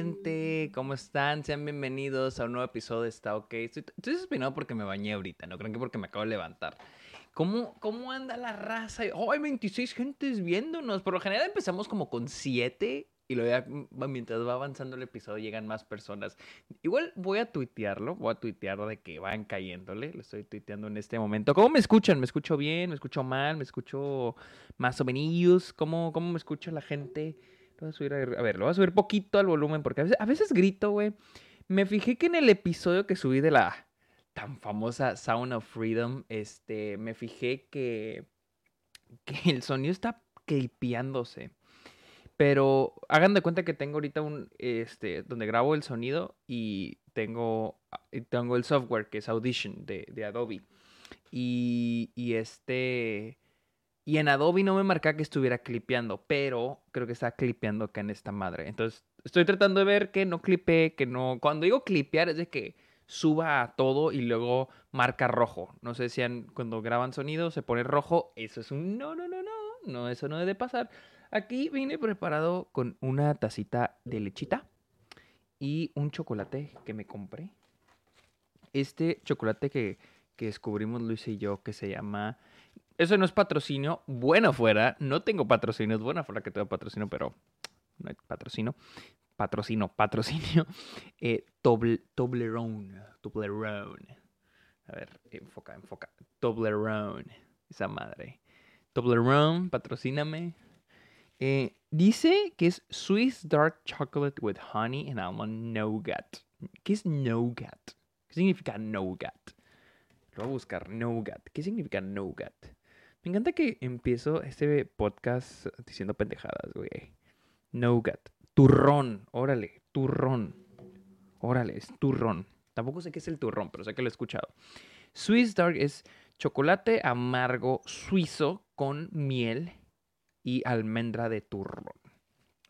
gente? ¿Cómo están? Sean bienvenidos a un nuevo episodio de Está OK. Estoy, estoy desesperado porque me bañé ahorita, no creo que porque me acabo de levantar. ¿Cómo, ¿Cómo anda la raza? Oh, hay 26 gentes viéndonos. Por lo general empezamos como con 7 y luego ya mm, mientras va avanzando el episodio llegan más personas. Igual voy a tuitearlo, voy a tuitear de que van cayéndole. Lo estoy tuiteando en este momento. ¿Cómo me escuchan? ¿Me escucho bien? ¿Me escucho mal? ¿Me escucho más o menos? ¿Cómo, cómo me escucha la gente? Lo voy a, subir ver, lo voy a subir poquito al volumen porque a veces, a veces grito, güey. Me fijé que en el episodio que subí de la tan famosa Sound of Freedom, este, me fijé que, que el sonido está clipeándose. Pero hagan de cuenta que tengo ahorita un, este, donde grabo el sonido y tengo, tengo el software que es Audition de, de Adobe. Y, y, este, y en Adobe no me marca que estuviera clipeando, pero creo que está clipeando acá en esta madre. Entonces, estoy tratando de ver que no clipe, que no, cuando digo clipear es de que suba a todo y luego marca rojo. No sé si cuando graban sonido se pone rojo, eso es un no, no, no, no, no, eso no debe pasar. Aquí vine preparado con una tacita de lechita y un chocolate que me compré. Este chocolate que, que descubrimos Luis y yo que se llama... Eso no es patrocinio, bueno fuera. No tengo patrocinio, es fuera que tengo patrocinio, pero no hay patrocinio. Patrocino, patrocinio. Eh, Toblerone, Toblerone. A ver, enfoca, enfoca. Toblerone, esa madre. Toblerone, patrocíname. Eh, dice que es Swiss Dark Chocolate with Honey and Almond Nougat. ¿Qué es Nougat? ¿Qué significa Nougat? Lo voy a buscar, Nougat. ¿Qué significa Nougat? Me encanta que empiezo este podcast diciendo pendejadas, güey. Nougat. Turrón, órale, turrón. Órale, es turrón. Tampoco sé qué es el turrón, pero sé que lo he escuchado. Swiss Dark es chocolate amargo suizo con miel y almendra de turrón.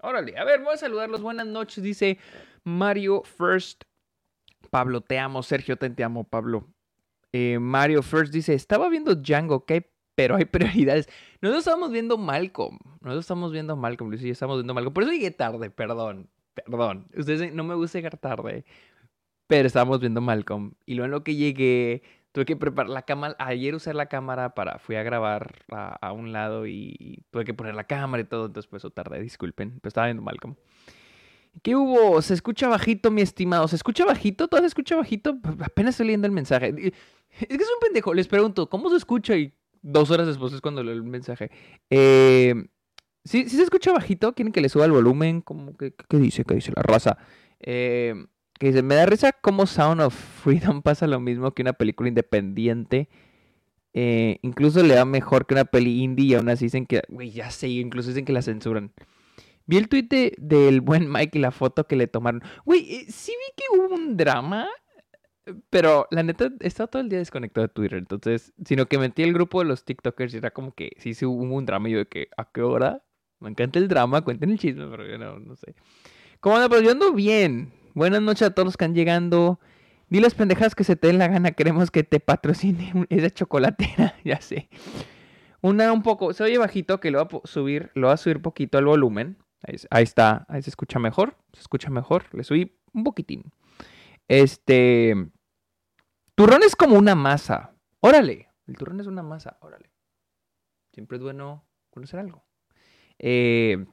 Órale, a ver, voy a saludarlos. Buenas noches, dice Mario First. Pablo, te amo. Sergio, te, amo, Pablo. Eh, Mario First dice, estaba viendo Django, ok, pero hay prioridades. Nosotros estamos viendo Malcolm. Nosotros estamos viendo Malcolm, Luis y yo estamos viendo Malcolm. Por eso llegué tarde, perdón. Perdón. Ustedes no me gusta llegar tarde. Pero estábamos viendo Malcolm. Y luego en lo que llegué, tuve que preparar la cámara. Ayer usé la cámara para. Fui a grabar a, un lado y tuve que poner la cámara y todo. Entonces, pues eso tardé, disculpen. Pero estaba viendo Malcolm. ¿Qué hubo? ¿Se escucha bajito, mi estimado? ¿Se escucha bajito? ¿Todo se escucha bajito? Apenas estoy leyendo el mensaje. Es que es un pendejo. Les pregunto, ¿cómo se escucha? Y dos horas después es cuando leo el mensaje. Eh, ¿sí, ¿sí, se escucha bajito? ¿Quieren que le suba el volumen? ¿Cómo, qué, qué, dice? ¿Qué dice la raza? Eh, que dice, me da risa cómo Sound of Freedom pasa lo mismo que una película independiente. Eh, incluso le da mejor que una peli indie y aún así dicen que, güey, ya sé, incluso dicen que la censuran. Vi el tweet del buen Mike y la foto que le tomaron. Güey, eh, sí vi que hubo un drama pero la neta, he estado todo el día desconectado de Twitter. Entonces, sino que metí el grupo de los TikTokers y era como que sí, hubo un drama. Y yo de que, ¿a qué hora? Me encanta el drama, cuenten el chisme, pero yo no, no sé. ¿Cómo anda? Pero yo ando bien. Buenas noches a todos los que han llegando. Di las pendejadas que se te den la gana. Queremos que te patrocine esa chocolatera, ya sé. Una un poco, se oye bajito que lo va a subir, lo va a subir poquito el volumen. Ahí, ahí está, ahí se escucha mejor, se escucha mejor. Le subí un poquitín. Este. Turrón es como una masa. Órale. El turrón es una masa. Órale. Siempre es bueno conocer algo. Eh,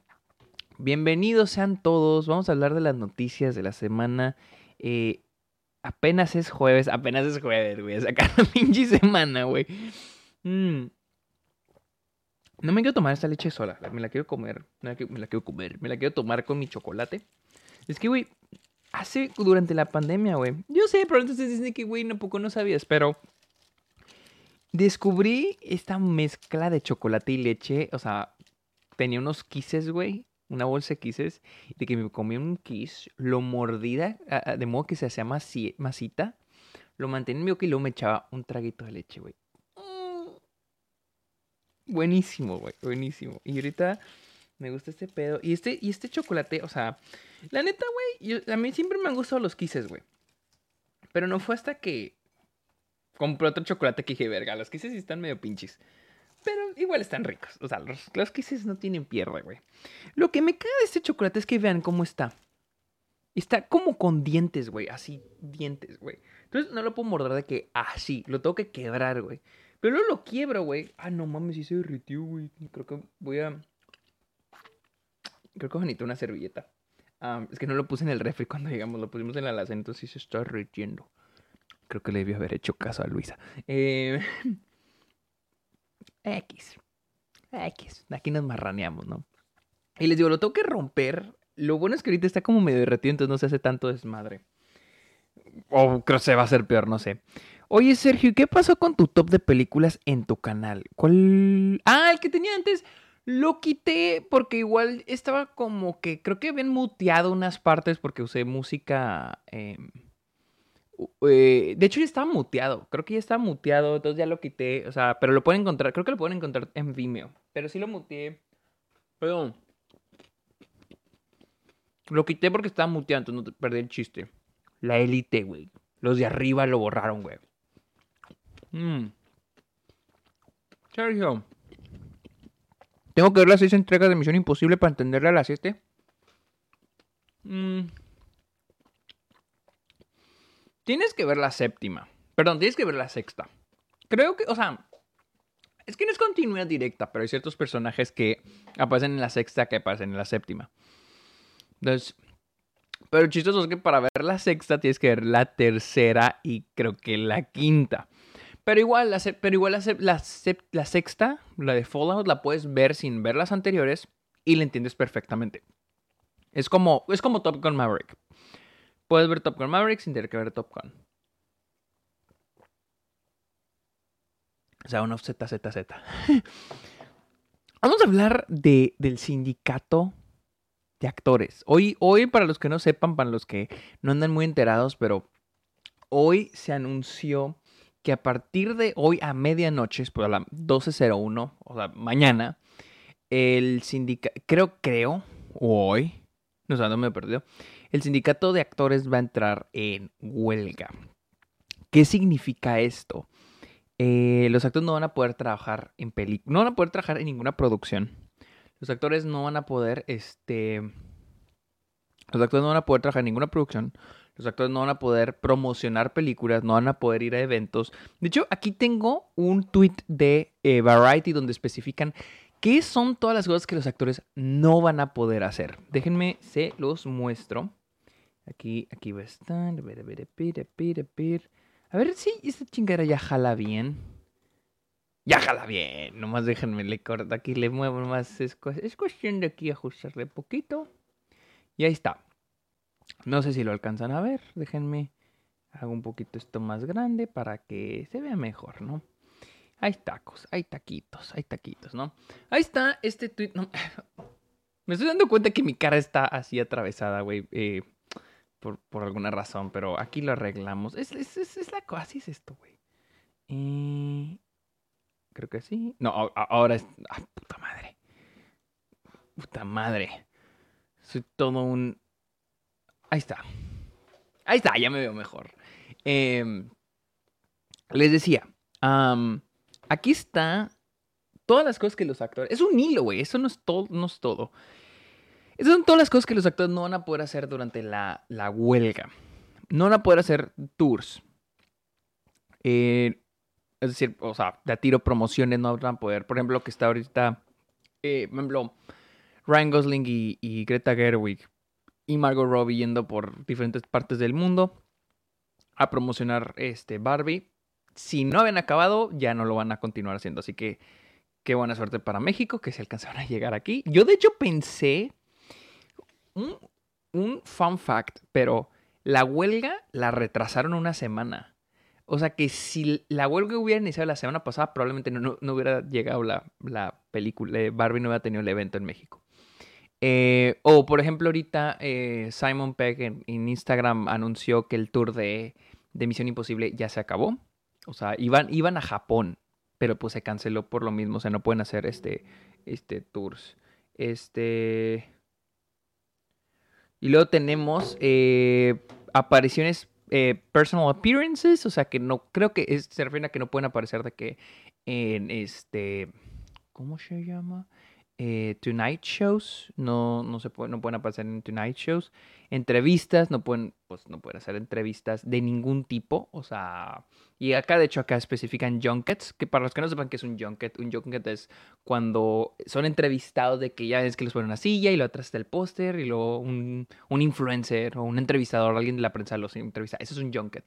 bienvenidos sean todos. Vamos a hablar de las noticias de la semana. Eh, apenas es jueves. Apenas es jueves, güey. Sacar la pinche semana, güey. Mm. No me quiero tomar esta leche sola. Me la quiero comer. Me la quiero comer. Me la quiero tomar con mi chocolate. Es que, güey, hace durante la pandemia, güey. Yo sé, pero entonces dicen que, güey, no poco no sabías, pero descubrí esta mezcla de chocolate y leche. O sea, tenía unos quises, güey. Una bolsa de quises. De que me comí un kiss, lo mordida, de modo que se hacía masita. Lo mantenía en mi boca y luego me echaba un traguito de leche, güey. Mm. Buenísimo, güey. Buenísimo. Y ahorita me gusta este pedo. Y este, y este chocolate, o sea, la neta, güey, a mí siempre me han gustado los kisses, güey. Pero no fue hasta que compré otro chocolate que dije, verga, los kisses están medio pinches. Pero igual están ricos. O sea, los, los kisses no tienen pierde, güey. Lo que me queda de este chocolate es que vean cómo está. Está como con dientes, güey. Así, dientes, güey. Entonces no lo puedo morder de que así. lo tengo que quebrar, güey. Pero luego lo quiebro, güey. Ah, no mames, sí se derritió, güey. Creo que voy a. Creo que necesito una servilleta. es que no lo puse en el refri cuando llegamos, lo pusimos en la alacena, entonces sí se está derritiendo. Creo que le debí haber hecho caso a Luisa. Eh... X. X. Aquí nos marraneamos, ¿no? Y les digo, lo tengo que romper. Lo bueno es que ahorita está como medio derretido, entonces no se hace tanto desmadre. O creo que se va a hacer peor, no sé. Oye, Sergio, ¿qué pasó con tu top de películas en tu canal? ¿Cuál? Ah, el que tenía antes. Lo quité porque igual estaba como que creo que habían muteado unas partes porque usé música. Em, eh, de hecho, ya estaba muteado. Creo que ya estaba muteado, entonces ya lo quité. O sea, pero lo pueden encontrar. Creo que lo pueden encontrar en Vimeo. Pero sí lo muteé. Perdón. Lo quité porque estaba muteado, entonces no perdí el chiste. La élite, güey. Los de arriba lo borraron, güey. Mm. Sergio. Tengo que ver las seis entregas de Misión Imposible para entenderle a las siete. Mm. Tienes que ver la séptima. Perdón, tienes que ver la sexta. Creo que, o sea, es que no es continuidad directa, pero hay ciertos personajes que aparecen en la sexta que aparecen en la séptima. Entonces, pero chistoso es que para ver la sexta tienes que ver la tercera y creo que la quinta. Pero igual, la, pero igual la, la, sexta, la de Fallout, la puedes ver sin ver las anteriores y la entiendes perfectamente. Es como, es como Top Gun Maverick. Puedes ver Top Gun Maverick sin tener que ver Top Gun. O sea, un offset Z, Z. Vamos a hablar de, del sindicato de actores. Hoy, hoy, para los que no sepan, para los que no andan muy enterados, pero hoy se anunció que a partir de hoy a medianoche, pues a las 12.01, o sea, mañana, el sindicato, creo, creo, hoy, no sé, no me he perdido, el sindicato de actores va a entrar en huelga. ¿Qué significa esto? Eh, los actores no van a poder trabajar en películas, no van a poder trabajar en ninguna producción. Los actores no van a poder, este, los actores no van a poder trabajar en ninguna producción. Los actores no van a poder promocionar películas, no van a poder ir a eventos. De hecho, aquí tengo un tweet de eh, Variety donde especifican qué son todas las cosas que los actores no van a poder hacer. Déjenme, se los muestro. Aquí, aquí va a estar. A ver, si esta chingadera ya jala bien. Ya jala bien. Nomás déjenme le corto aquí, le muevo más. Es, es cuestión de aquí ajustarle poquito. Y ahí está. No sé si lo alcanzan a ver. Déjenme. Hago un poquito esto más grande para que se vea mejor, ¿no? Hay tacos, hay taquitos, hay taquitos, ¿no? Ahí está este tweet. Me estoy dando cuenta que mi cara está así atravesada, güey. Eh, por, alguna razón, pero aquí lo arreglamos. Es, es, es, la cosa, así es esto, güey. Eh, creo que sí. No, ahora es. Ah, puta madre! Puta madre. Soy todo un Ahí está. Ahí está, ya me veo mejor. Em, les decía, aquí está todas las cosas que los actores... Es un hilo, güey, eso no es, todo, no es todo. Esas son todas las cosas que los actores no van a poder hacer durante la, huelga. No van a poder hacer tours. Eh, es decir, o sea, de tiro promociones no van a poder. Por ejemplo, que está ahorita, eh, por ejemplo, Ryan Gosling y Greta Gerwig y Margot Robbie yendo por diferentes partes del mundo a promocionar este Barbie. Si no habían acabado, ya no lo van a continuar haciendo. Así que qué buena suerte para México que se alcanzaron a llegar aquí. Yo de hecho pensé un, un fun fact, pero la huelga la retrasaron una semana. O sea que si la huelga hubiera iniciado la semana pasada, probablemente no, hubiera llegado la, la película. Barbie no hubiera tenido el evento en México. Eh, o, por ejemplo, ahorita eh, Simon Pegg en, Instagram anunció que el tour de, Misión Imposible ya se acabó. O sea, iban, iban a Japón, pero pues se canceló por lo mismo. O sea, no pueden hacer este, este tours. Este. Y luego tenemos eh, apariciones, personal appearances. O sea, que no. Creo que se refiere a que no pueden aparecer de que en este. ¿Cómo se llama? Eh, Tonight Shows, no, no, se puede, no pueden aparecer en Tonight Shows. Entrevistas, no pueden, pues no pueden hacer entrevistas de ningún tipo, o sea, y acá de hecho acá especifican junkets, que para los que no sepan qué es un junket, un junket es cuando son entrevistados de que ya es que les ponen una silla y lo atrás está el póster y luego un, un influencer o un entrevistador, alguien de la prensa los entrevista, eso es un junket.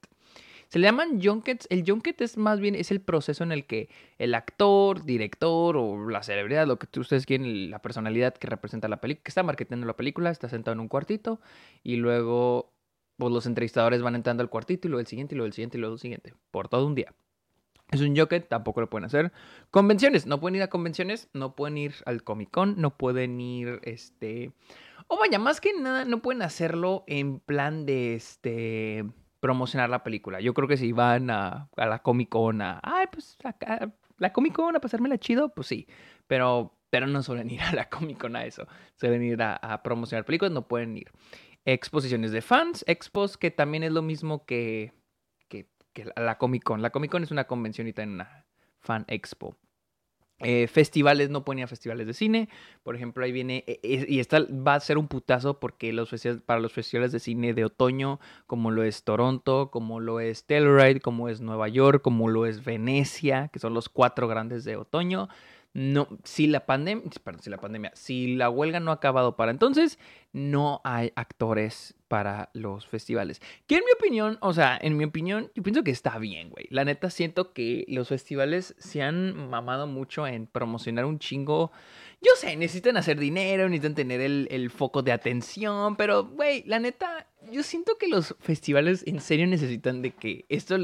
Se le llaman junkets. El junket es más bien es el proceso en el que el actor, director o la celebridad, lo que ustedes quieren, la personalidad que representa la película, que está marketando la película, está sentado en un cuartito y luego pues, los entrevistadores van entrando al cuartito y luego el siguiente y luego el siguiente y luego el siguiente, por todo un día. Es un junket, tampoco lo pueden hacer. Convenciones, no pueden ir a convenciones, no pueden ir al Comic Con, no pueden ir, este... O vaya, más que nada, no pueden hacerlo en plan de, este promocionar la película. Yo creo que si van a, la Comic Con a, ay, pues la Comic Con a pasármela chido, pues sí. Pero, pero no suelen ir a la Comic Con a eso. Suelen ir a, promocionar películas, no pueden ir. Exposiciones de fans, expos, que también es lo mismo que, que, la Comic Con. La Comic Con es una convención y una fan expo. Eh, festivales, no ponía festivales de cine. Por ejemplo, ahí viene, e, e, y esta va a ser un putazo porque los para los festivales de cine de otoño, como lo es Toronto, como lo es Telluride, como es Nueva York, como lo es Venecia, que son los cuatro grandes de otoño, no, si la pandemia, si la pandemia, si la huelga no ha acabado para entonces, no hay actores para los festivales. Que en mi opinión, o sea, en mi opinión, yo pienso que está bien, güey. La neta siento que los festivales se han mamado mucho en promocionar un chingo. Yo sé, necesitan hacer dinero, necesitan tener el, el foco de atención, pero, güey, la neta, yo siento que los festivales en serio necesitan de que esto,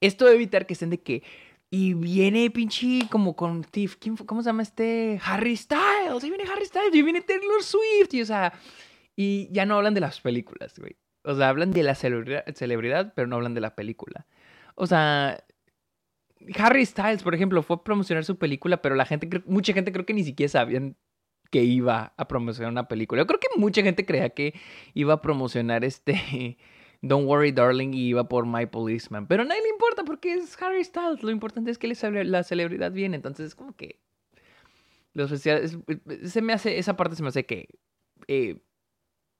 esto evitar que estén de que y viene pinche como con ¿quién, ¿cómo se llama este? Harry Styles, y viene Harry Styles, y viene Taylor Swift, y o sea, y ya no hablan de las películas, güey. O sea, hablan de la celebridad, celebridad, pero no hablan de la película. O sea, Harry Styles, por ejemplo, fue a promocionar su película, pero la gente, mucha gente creo que ni siquiera sabían que iba a promocionar una película. Yo creo que mucha gente creía que iba a promocionar este Don't Worry Darling y iba por My Policeman. Pero a nadie le importa porque es Harry Styles. Lo importante es que la celebridad viene. Entonces es como que los festivales... Se me hace... Esa parte se me hace que... Eh,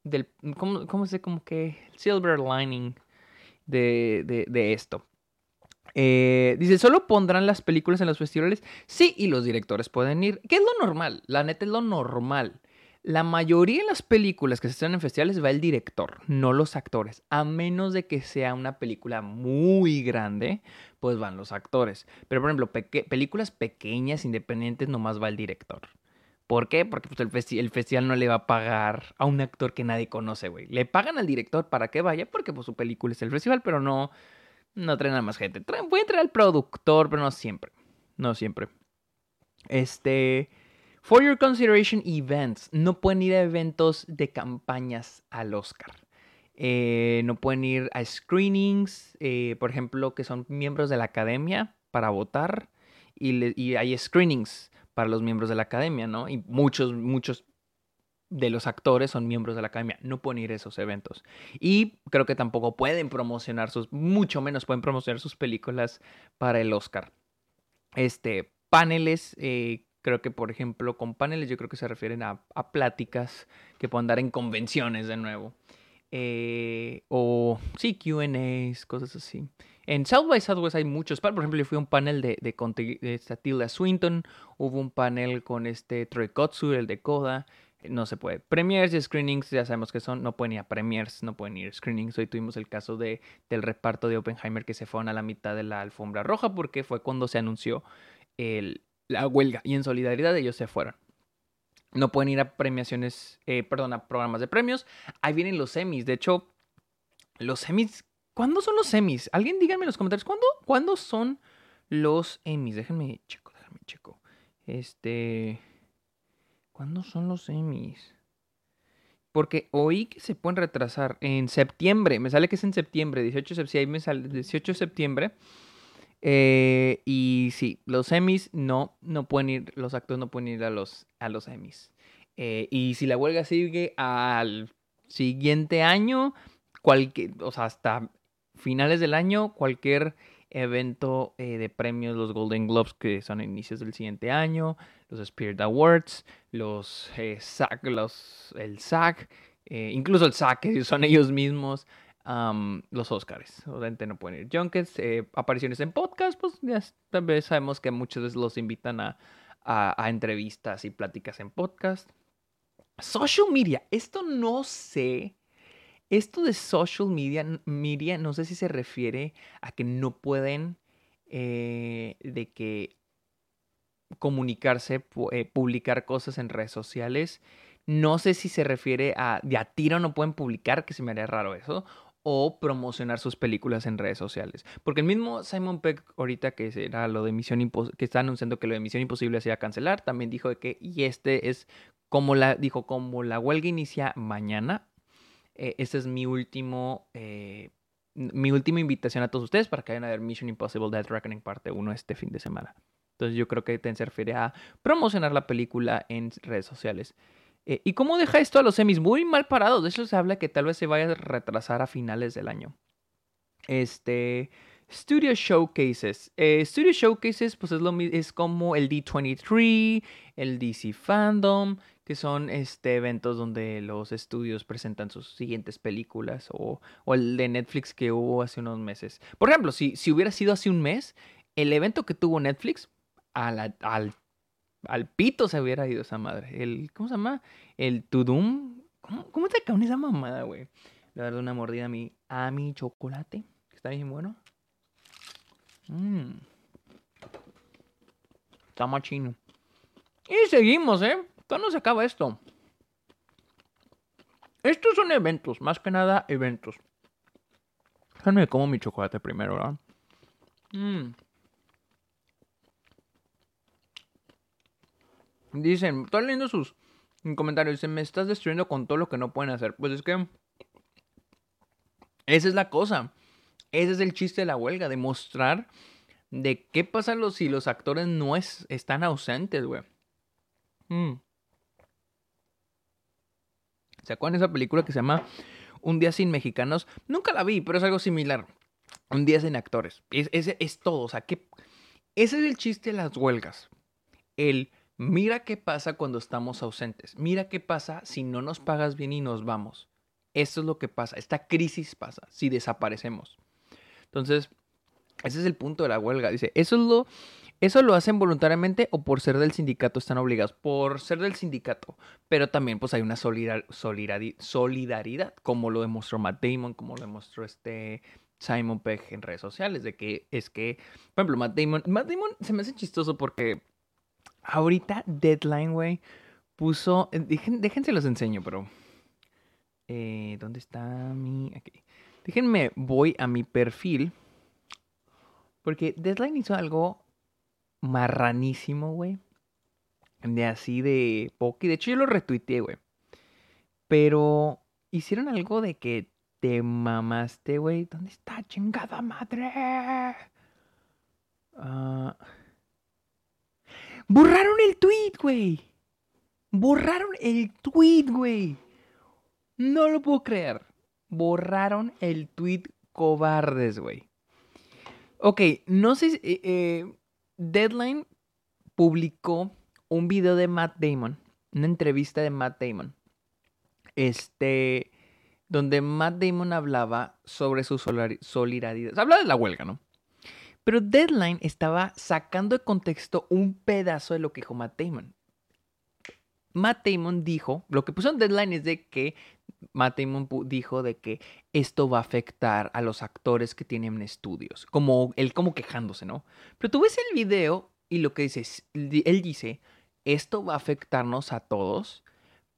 del, ¿cómo, ¿Cómo se como que... Silver lining de, de, esto. Eh, dice, ¿solo pondrán las películas en los festivales? Sí, y los directores pueden ir. ¿Qué es lo normal? La neta es lo normal. La mayoría de las películas que se estrenan en festivales va el director, no los actores. A menos de que sea una película muy grande, pues van los actores. Pero por ejemplo, películas pequeñas, independientes, nomás va el director. ¿Por qué? Porque pues, el, festival no le va a pagar a un actor que nadie conoce, güey. Le pagan al director para que vaya, porque pues, su película es el festival, pero no, no traen a más gente. Traen, pueden traer al productor, pero no siempre. No siempre. Este. For your consideration events. No pueden ir a eventos de campañas al Oscar. Eh, no pueden ir a screenings, eh, por ejemplo, que son miembros de la academia para votar. Y, hay screenings para los miembros de la academia, ¿no? Y muchos, muchos de los actores son miembros de la academia. No pueden ir a esos eventos. Y creo que tampoco pueden promocionar sus, mucho menos pueden promocionar sus películas para el Oscar. Este, paneles eh, Creo que, por ejemplo, con paneles yo creo que se refieren a, pláticas que puedan dar en convenciones de nuevo. Eh, o sí, QAs, cosas así. En South by Southwest hay muchos. Por ejemplo, yo fui a un panel de, de, de, Swinton. Hubo un panel con este Troy Kotsu, el de Coda. No se puede. Premiers y screenings, ya sabemos que son. No pueden ir a premiers, no pueden ir a screenings. Hoy tuvimos el caso de, del reparto de Oppenheimer que se fueron a la mitad de la alfombra roja porque fue cuando se anunció el, la huelga y en solidaridad ellos se fueron. No pueden ir a premiaciones, eh, perdón, a programas de premios. Ahí vienen los semis. De hecho, los semis, ¿cuándo son los semis? Alguien díganme en los comentarios, ¿cuándo, ¿cuándo son los Emmys? Déjenme checo, déjenme checo. Este, ¿cuándo son los Emmys? Porque oí que se pueden retrasar en septiembre. Me sale que es en septiembre, 18 de septiembre. me sale 18 de septiembre. Eh, y sí, los semis no, no pueden ir, los actores no pueden ir a los, a los semis. Eh, y si la huelga sigue al siguiente año, cualquier, o sea, hasta finales del año, cualquier evento eh, de premios, los Golden Globes, que son a inicios del siguiente año, los Spirit Awards, los, SAG, los el eh, incluso el SAG, que son ellos mismos, los Oscars. Obviamente no pueden ir. Junkets, eh, apariciones en podcast, pues ya tal vez sabemos que muchos veces los invitan a, a, entrevistas y pláticas en podcast. Social media, esto no sé. Esto de social media, media, no sé si se refiere a que no pueden eh, de que comunicarse, eh, publicar cosas en redes sociales. No sé si se refiere a de a tiro no pueden publicar, que se me haría raro eso, o promocionar sus películas en redes sociales. Porque el mismo Simon Peck, ahorita que era lo de Misión Imposible, que está anunciando que lo de Misión Imposible se iba a cancelar, también dijo que, y este es como la, dijo, como la huelga inicia mañana, eh, este es mi último, eh, mi última invitación a todos ustedes para que vayan a ver Mission Impossible Death Reckoning parte 1 este fin de semana. Entonces yo creo que se refiere a promocionar la película en redes sociales. Eh, ¿Y cómo deja esto a los semis? Muy mal parados. De eso se habla que tal vez se vaya a retrasar a finales del año. Este. Studio Showcases. Eh, Studio Showcases, pues es, lo, es como el D23, el DC Fandom, que son este, eventos donde los estudios presentan sus siguientes películas, o, el de Netflix que hubo hace unos meses. Por ejemplo, si, si hubiera sido hace un mes, el evento que tuvo Netflix, al al pito se hubiera ido esa madre. El, ¿Cómo se llama? El Tudum. ¿Cómo, te cae esa mamada, güey? Le dar una mordida a mi, a mi chocolate, está bien bueno. Mmm. Está machino. Y seguimos, ¿eh? ¿Cuándo se acaba esto? Estos son eventos, más que nada eventos. Déjame como mi chocolate primero, ¿verdad? Mmm. Dicen, estoy leyendo sus comentarios. Dicen, me estás destruyendo con todo lo que no pueden hacer. Pues es que. Esa es la cosa. Ese es el chiste de la huelga. Demostrar de qué pasa si los actores no es, están ausentes, güey. Mm. ¿Se acuerdan de esa película que se llama Un día sin mexicanos? Nunca la vi, pero es algo similar. Un día sin actores. Es, es, es todo. O sea. Ese es el chiste de las huelgas. El Mira qué pasa cuando estamos ausentes. Mira qué pasa si no nos pagas bien y nos vamos. Eso es lo que pasa. Esta crisis pasa si desaparecemos. Entonces, ese es el punto de la huelga. Dice, eso es lo, eso lo hacen voluntariamente o por ser del sindicato están obligados. Por ser del sindicato. Pero también pues hay una solidaridad, como lo demostró Matt Damon, como lo demostró este Simon Pegg en redes sociales. De que es que, por ejemplo, Matt Damon, Matt Damon se me hace chistoso porque Ahorita Deadline, güey, puso... Eh, déjense los enseño, pero... Eh, ¿Dónde está mi...? Aquí. Déjenme, voy a mi perfil. Porque Deadline hizo algo marranísimo, güey. De así de Poki. De hecho, yo lo retuiteé, güey. Pero hicieron algo de que te mamaste, güey. ¿Dónde está chingada madre? Ah... Borraron el tweet, güey. Borraron el tweet, güey. No lo puedo creer. Borraron el tweet cobardes, güey. Ok, no sé si... Eh, eh, Deadline publicó un video de Matt Damon. Una entrevista de Matt Damon. Este... Donde Matt Damon hablaba sobre su solidaridad. Habla de la huelga, ¿no? Pero Deadline estaba sacando de contexto un pedazo de lo que dijo Matt Damon. Matt Damon dijo, lo que puso en Deadline es de que Matt Damon dijo de que esto va a afectar a los actores que tienen estudios, como él como quejándose, ¿no? Pero tú ves el video y lo que dice, él dice, esto va a afectarnos a todos,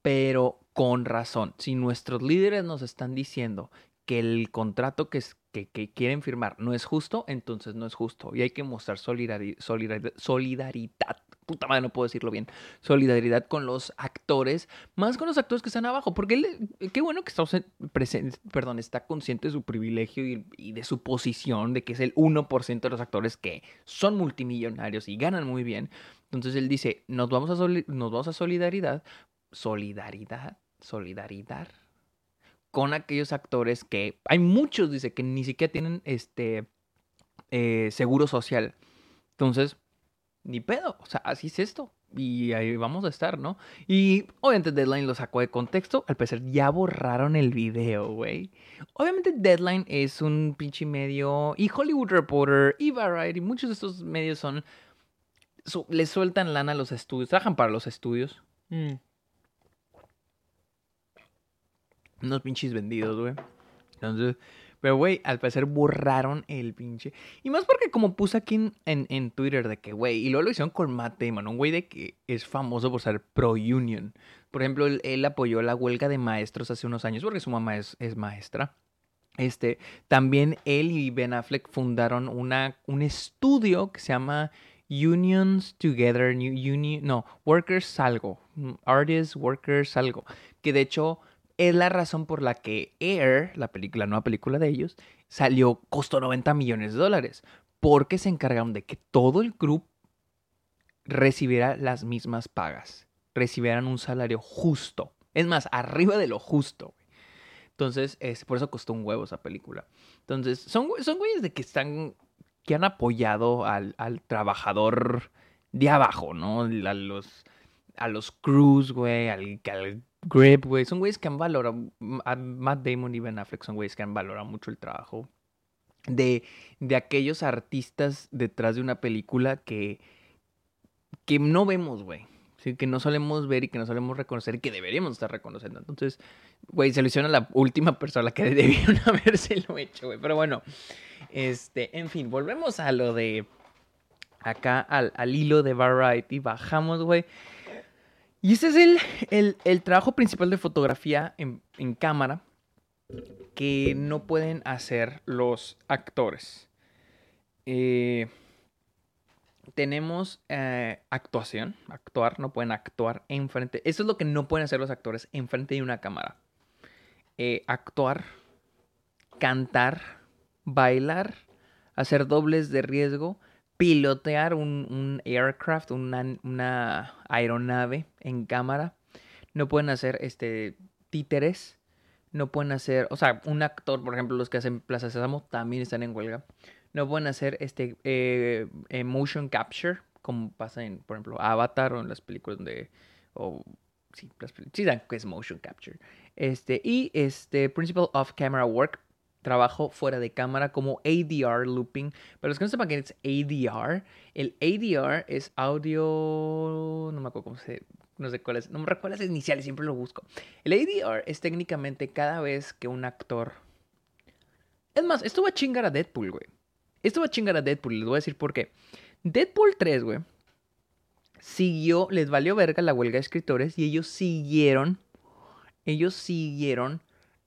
pero con razón. Si nuestros líderes nos están diciendo que el contrato que, que, quieren firmar no es justo, entonces no es justo. Y hay que mostrar solidaridad, solidaridad, puta madre, no puedo decirlo bien, solidaridad con los actores, más con los actores que están abajo, porque él, qué bueno que está, presente, perdón, está consciente de su privilegio y, de su posición, de que es el 1% de los actores que son multimillonarios y ganan muy bien. Entonces él dice, nos vamos a, nos vamos a solidaridad, solidaridad, solidaridad con aquellos actores que hay muchos, dice, que ni siquiera tienen este eh, seguro social. Entonces, ni pedo, o sea, así es esto. y ahí vamos a estar, ¿no? Y obviamente Deadline lo sacó de contexto. Al parecer ya borraron el video, güey. Obviamente Deadline es un pinche medio. Y Hollywood Reporter y Variety. Muchos de estos medios son. le sueltan lana a los estudios. Trabajan para los estudios. Mm. Unos pinches vendidos, güey. Entonces, pero, güey, al parecer borraron el pinche. Y más porque como puse aquí en, Twitter de que, güey, y luego lo hicieron con Matt Damon, un güey de que es famoso por ser pro-union. Por ejemplo, él, apoyó la huelga de maestros hace unos años porque su mamá es, es maestra. Este, también él y Ben Affleck fundaron una, un estudio que se llama Unions Together, Union, no, Workers Algo, Artists, Workers Algo, que de hecho es la razón por la que Air, la película, nueva película de ellos, salió, costó 90 millones de dólares, porque se encargaron de que todo el grupo recibiera las mismas pagas, recibieran un salario justo, es más, arriba de lo justo. Entonces, por eso costó un huevo esa película. Entonces, son, son güeyes de que están, que han apoyado al, trabajador de abajo, ¿no? A los, a los crews, güey, al, al Grip, güey. Son güeyes que han valorado. Matt Damon y Ben Affleck son güeyes que han valorado mucho el trabajo de, de aquellos artistas detrás de una película que, que no vemos, güey. Que no solemos ver y que no solemos reconocer y que deberíamos estar reconociendo. Entonces, güey, se lo hicieron a la última persona que debieron haberse lo hecho, güey. Pero bueno, este, en fin, volvemos a lo de acá, al, al hilo de Variety. Bajamos, güey. Y ese es el, trabajo principal de fotografía en, cámara que no pueden hacer los actores. Eh, tenemos eh, actuación, actuar, no pueden actuar enfrente. Eso es lo que no pueden hacer los actores enfrente de una cámara. Eh, actuar, cantar, bailar, hacer dobles de riesgo pilotear un, aircraft, una, aeronave en cámara. No pueden hacer este títeres. No pueden hacer, o sea, un actor, por ejemplo, los que hacen Plaza Sésamo también están en huelga. No pueden hacer este eh, eh, motion capture, como pasa en, por ejemplo, Avatar o en las películas de. O, sí, las, sí, que es motion capture. Este, y este Principle of Camera Work trabajo fuera de cámara como ADR looping. Pero los que no sepan qué es ADR, el ADR es audio. No me acuerdo cómo se. No sé cuál es. No me recuerdo las iniciales, siempre lo busco. El ADR es técnicamente cada vez que un actor. Es más, esto va a chingar a Deadpool, güey. Esto va a chingar a Deadpool, les voy a decir por qué. Deadpool 3, güey. Siguió, les valió verga la huelga de escritores y ellos siguieron. Ellos siguieron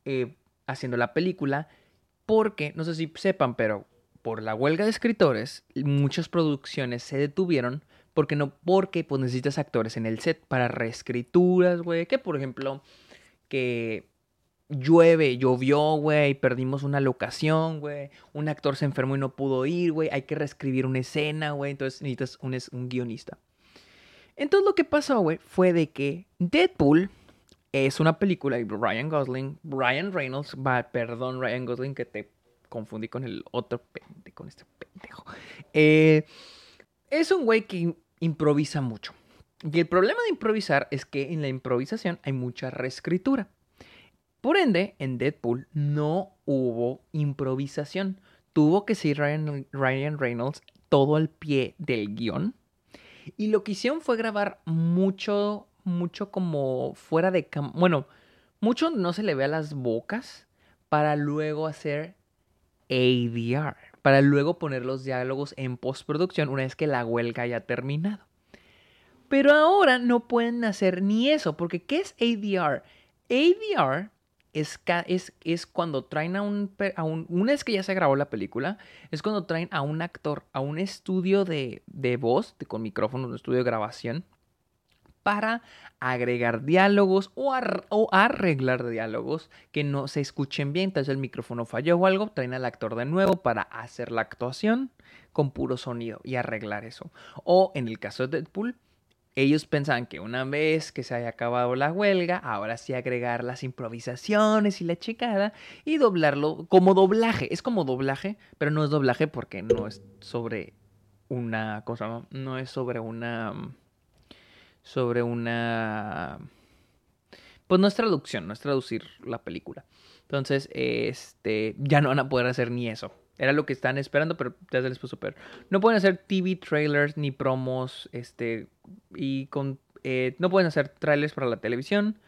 eh, haciendo la película porque, no sé si sepan, pero por la huelga de escritores, muchas producciones se detuvieron porque no, porque pues necesitas actores en el set para reescrituras, güey, que por ejemplo, que llueve, llovió, güey, perdimos una locación, güey, un actor se enfermó y no pudo ir, güey, hay que reescribir una escena, güey, entonces necesitas un, un guionista. Entonces lo que pasó, güey, fue de que Deadpool es una película y Ryan Gosling, Ryan Reynolds, va, perdón Ryan Gosling que te confundí con el otro pendejo, con este pendejo. Eh, es un güey que improvisa mucho. Y el problema de improvisar es que en la improvisación hay mucha reescritura. Por ende, en Deadpool no hubo improvisación. Tuvo que Ryan, Ryan Reynolds todo al pie del guion. Y lo que hicieron fue grabar mucho mucho como fuera de cámara. Bueno, mucho no se le ve a las bocas para luego hacer ADR, para luego poner los diálogos en postproducción una vez que la huelga haya terminado. Pero ahora no pueden hacer ni eso, porque ¿qué es ADR? ADR es, es, es cuando traen a un, a un, Una vez que ya se grabó la película, es cuando traen a un actor a un estudio de, de voz, de, con micrófono, un estudio de grabación, para agregar diálogos o, arreglar diálogos que no se escuchen bien. Entonces el micrófono falló o algo, traen al actor de nuevo para hacer la actuación con puro sonido y arreglar eso. O en el caso de Deadpool, ellos pensaban que una vez que se haya acabado la huelga, ahora sí agregar las improvisaciones y la checada y doblarlo como doblaje. Es como doblaje, pero no es doblaje porque no es sobre una cosa, no es sobre una sobre una... Pues no es traducción, no es traducir la película. Entonces, este, ya no van a poder hacer ni eso. Era lo que están esperando, pero ya se les puso peor. No pueden hacer TV trailers ni promos, este, y con, eh, no pueden hacer trailers para la televisión,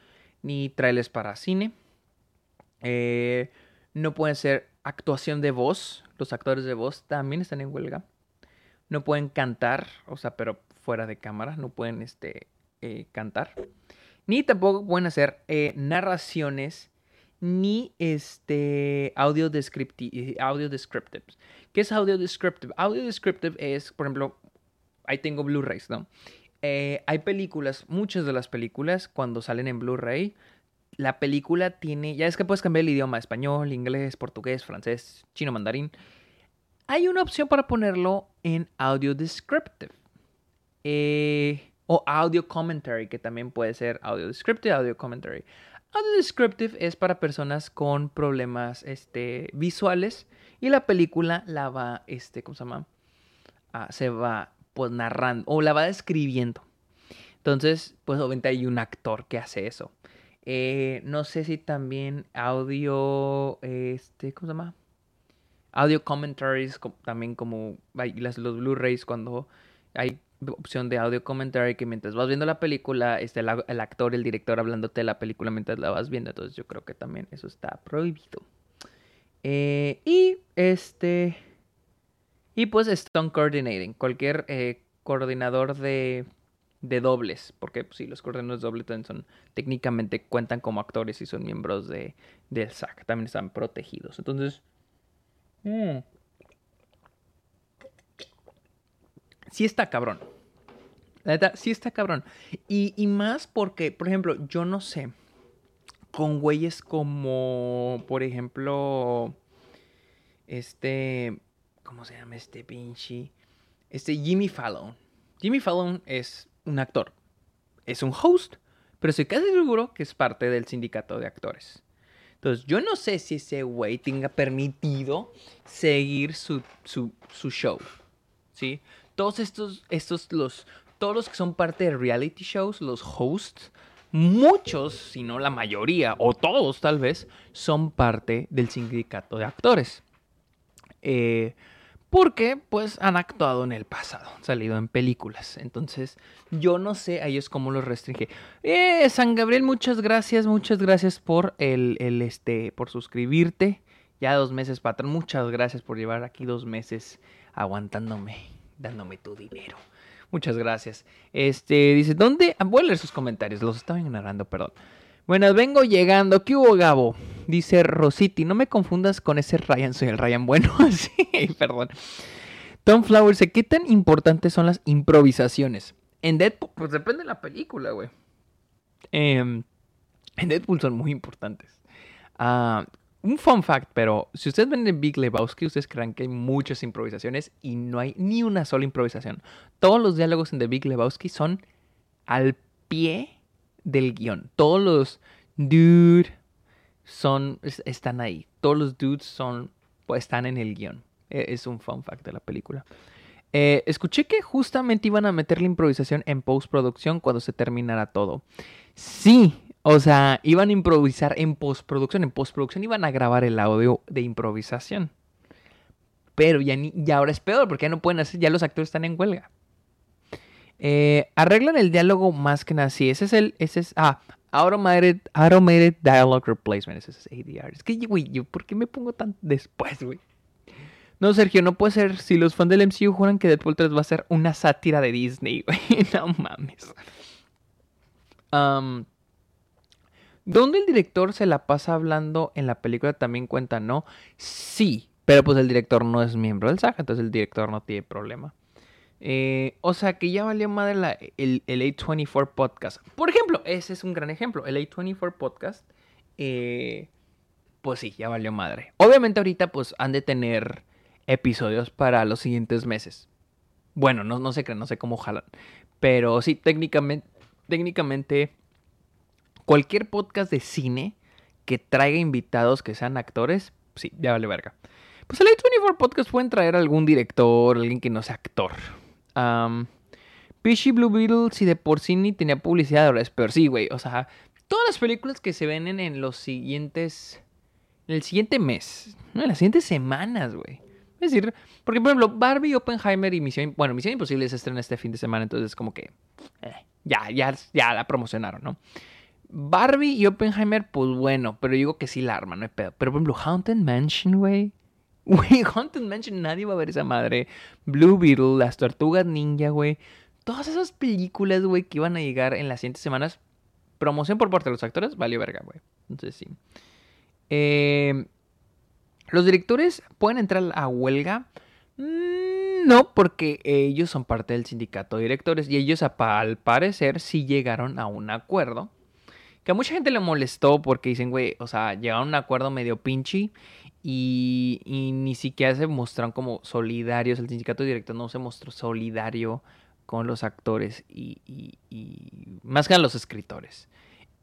ni trailers para cine. Eh, no pueden hacer actuación de voz. Los actores de voz también están en huelga. No pueden cantar, o sea, pero fuera de cámara, no pueden este, eh, cantar. Ni tampoco pueden hacer narraciones ni este audio, descriptive, audio descriptives. ¿Qué es audio descriptive? Audio descriptive es, por ejemplo, ahí tengo Blu-rays, ¿no? Eh, hay películas, muchas de las películas, cuando salen en Blu-ray, la película tiene, ya es que puedes cambiar el idioma, español, inglés, portugués, francés, chino, mandarín. Hay una opción para ponerlo en audio descriptive. Eh, o audio commentary, que también puede ser audio descriptive, audio commentary. Audio descriptive es para personas con problemas este, visuales y la película la va, este, ¿cómo se llama? Ah, se va pues narrando o la va describiendo. Entonces, pues obviamente hay un actor que hace eso. Eh, no sé si también audio, este, ¿cómo se llama? Audio commentaries, también como los Blu-rays cuando hay opción de audio commentary que mientras vas viendo la película, está el, actor, el director hablándote de la película mientras la vas viendo. Entonces yo creo que también eso está prohibido. Eh, y este... Y pues Stone Coordinating, cualquier eh, coordinador de, de dobles, porque pues, sí, los coordinadores dobles también son, técnicamente cuentan como actores y son miembros de, del SAC, también están protegidos. Entonces, mm, sí está cabrón. La neta, sí está cabrón. Y, más porque, por ejemplo, yo no sé, con güeyes como, por ejemplo, este, ¿cómo se llama este pinche? Este Jimmy Fallon. Jimmy Fallon es un actor, es un host, pero estoy casi seguro que es parte del sindicato de actores. Entonces, yo no sé si ese güey tenga permitido seguir su, su, su show. ¿Sí? Todos estos, estos, los todos los que son parte de reality shows, los hosts, muchos, si no la mayoría, o todos tal vez, son parte del sindicato de actores. Eh, porque pues han actuado en el pasado, han salido en películas. Entonces, yo no sé a ellos cómo los restringe. Eh, San Gabriel, muchas gracias, muchas gracias por el, el este, por suscribirte. Ya dos meses, patrón. Muchas gracias por llevar aquí dos meses aguantándome, dándome tu dinero. Muchas gracias. Este dice, ¿dónde? Ah, voy a leer sus comentarios, los estaba ignorando, perdón. Bueno, vengo llegando. ¿Qué hubo, Gabo? Dice Rositi, no me confundas con ese Ryan, soy el Ryan bueno. sí, perdón. Tom Flowers, ¿qué tan importantes son las improvisaciones? En Deadpool, pues depende de la película, güey. Em, en Deadpool son muy importantes. Ah un fun fact, pero si ustedes ven el Big Lebowski, ustedes crean que hay muchas improvisaciones y no hay ni una sola improvisación. Todos los diálogos en Big Lebowski son al pie del guion. Todos los dudes son, están ahí. Todos los dudes son, pues, están en el guion. E, es un fun fact de la película. Eh, escuché que justamente iban a meter la improvisación en postproducción cuando se terminara todo. Sí, o sea, iban a improvisar en postproducción. En postproducción iban a grabar el audio de improvisación. Pero ya, ni, ahora es peor porque ya no pueden hacer, ya los actores están en huelga. Eh, arreglan el diálogo más que nada. Sí, ese es el. Ese es. Ah, Automated, automated Dialogue Replacement. Ese es ADR. Es que, güey, ¿por qué me pongo tan después, güey? No, Sergio, no puede ser. Si los fans del MCU juran que Deadpool 3 va a ser una sátira de Disney, güey. No mames. Um, ¿Dónde el director se la pasa hablando en la película también cuenta, ¿no? Sí, pero pues el director no es miembro del SAG, entonces el director no tiene problema. Eh, o sea que ya valió madre la, el, el, A24 podcast. Por ejemplo, ese es un gran ejemplo. El A24 podcast, eh, pues sí, ya valió madre. Obviamente ahorita pues han de tener episodios para los siguientes meses. Bueno, no, no sé, no sé cómo jalan. Pero sí, técnicamente Cualquier podcast de cine que traiga invitados que sean actores, sí, ya vale verga. Pues el A24 Podcast pueden traer algún director, alguien que no sea actor. Fishy Blue Beetle, si de por sí ni tenía publicidad, ahora es peor. Sí, güey. O sea, todas las películas que se ven en los siguientes. En el siguiente mes. No, en las siguientes semanas, güey. Es decir, porque por ejemplo, Barbie, Oppenheimer y Misión. Bueno, Misión Imposible se estrena este fin de semana, entonces como que. Eh, ya, ya, ya la promocionaron, ¿no? Barbie y Oppenheimer, pues bueno, pero digo que sí la arma, no hay pedo. Pero por ejemplo, Haunted Mansion, güey. Güey, Haunted Mansion, nadie va a ver esa madre. Blue Beetle, las tortugas ninja, güey. Todas esas películas, güey, que iban a llegar en las siguientes semanas. Promoción por parte de los actores, valió verga, güey. Entonces sí. Eh, ¿Los directores pueden entrar a huelga? Mm, no, porque ellos son parte del sindicato de directores y ellos al parecer sí llegaron a un acuerdo. Que a mucha gente le molestó porque dicen, güey, o sea, llegaron a un acuerdo medio pinche y, ni siquiera se mostraron como solidarios. El sindicato de directores no se mostró solidario con los actores y, más que a los escritores.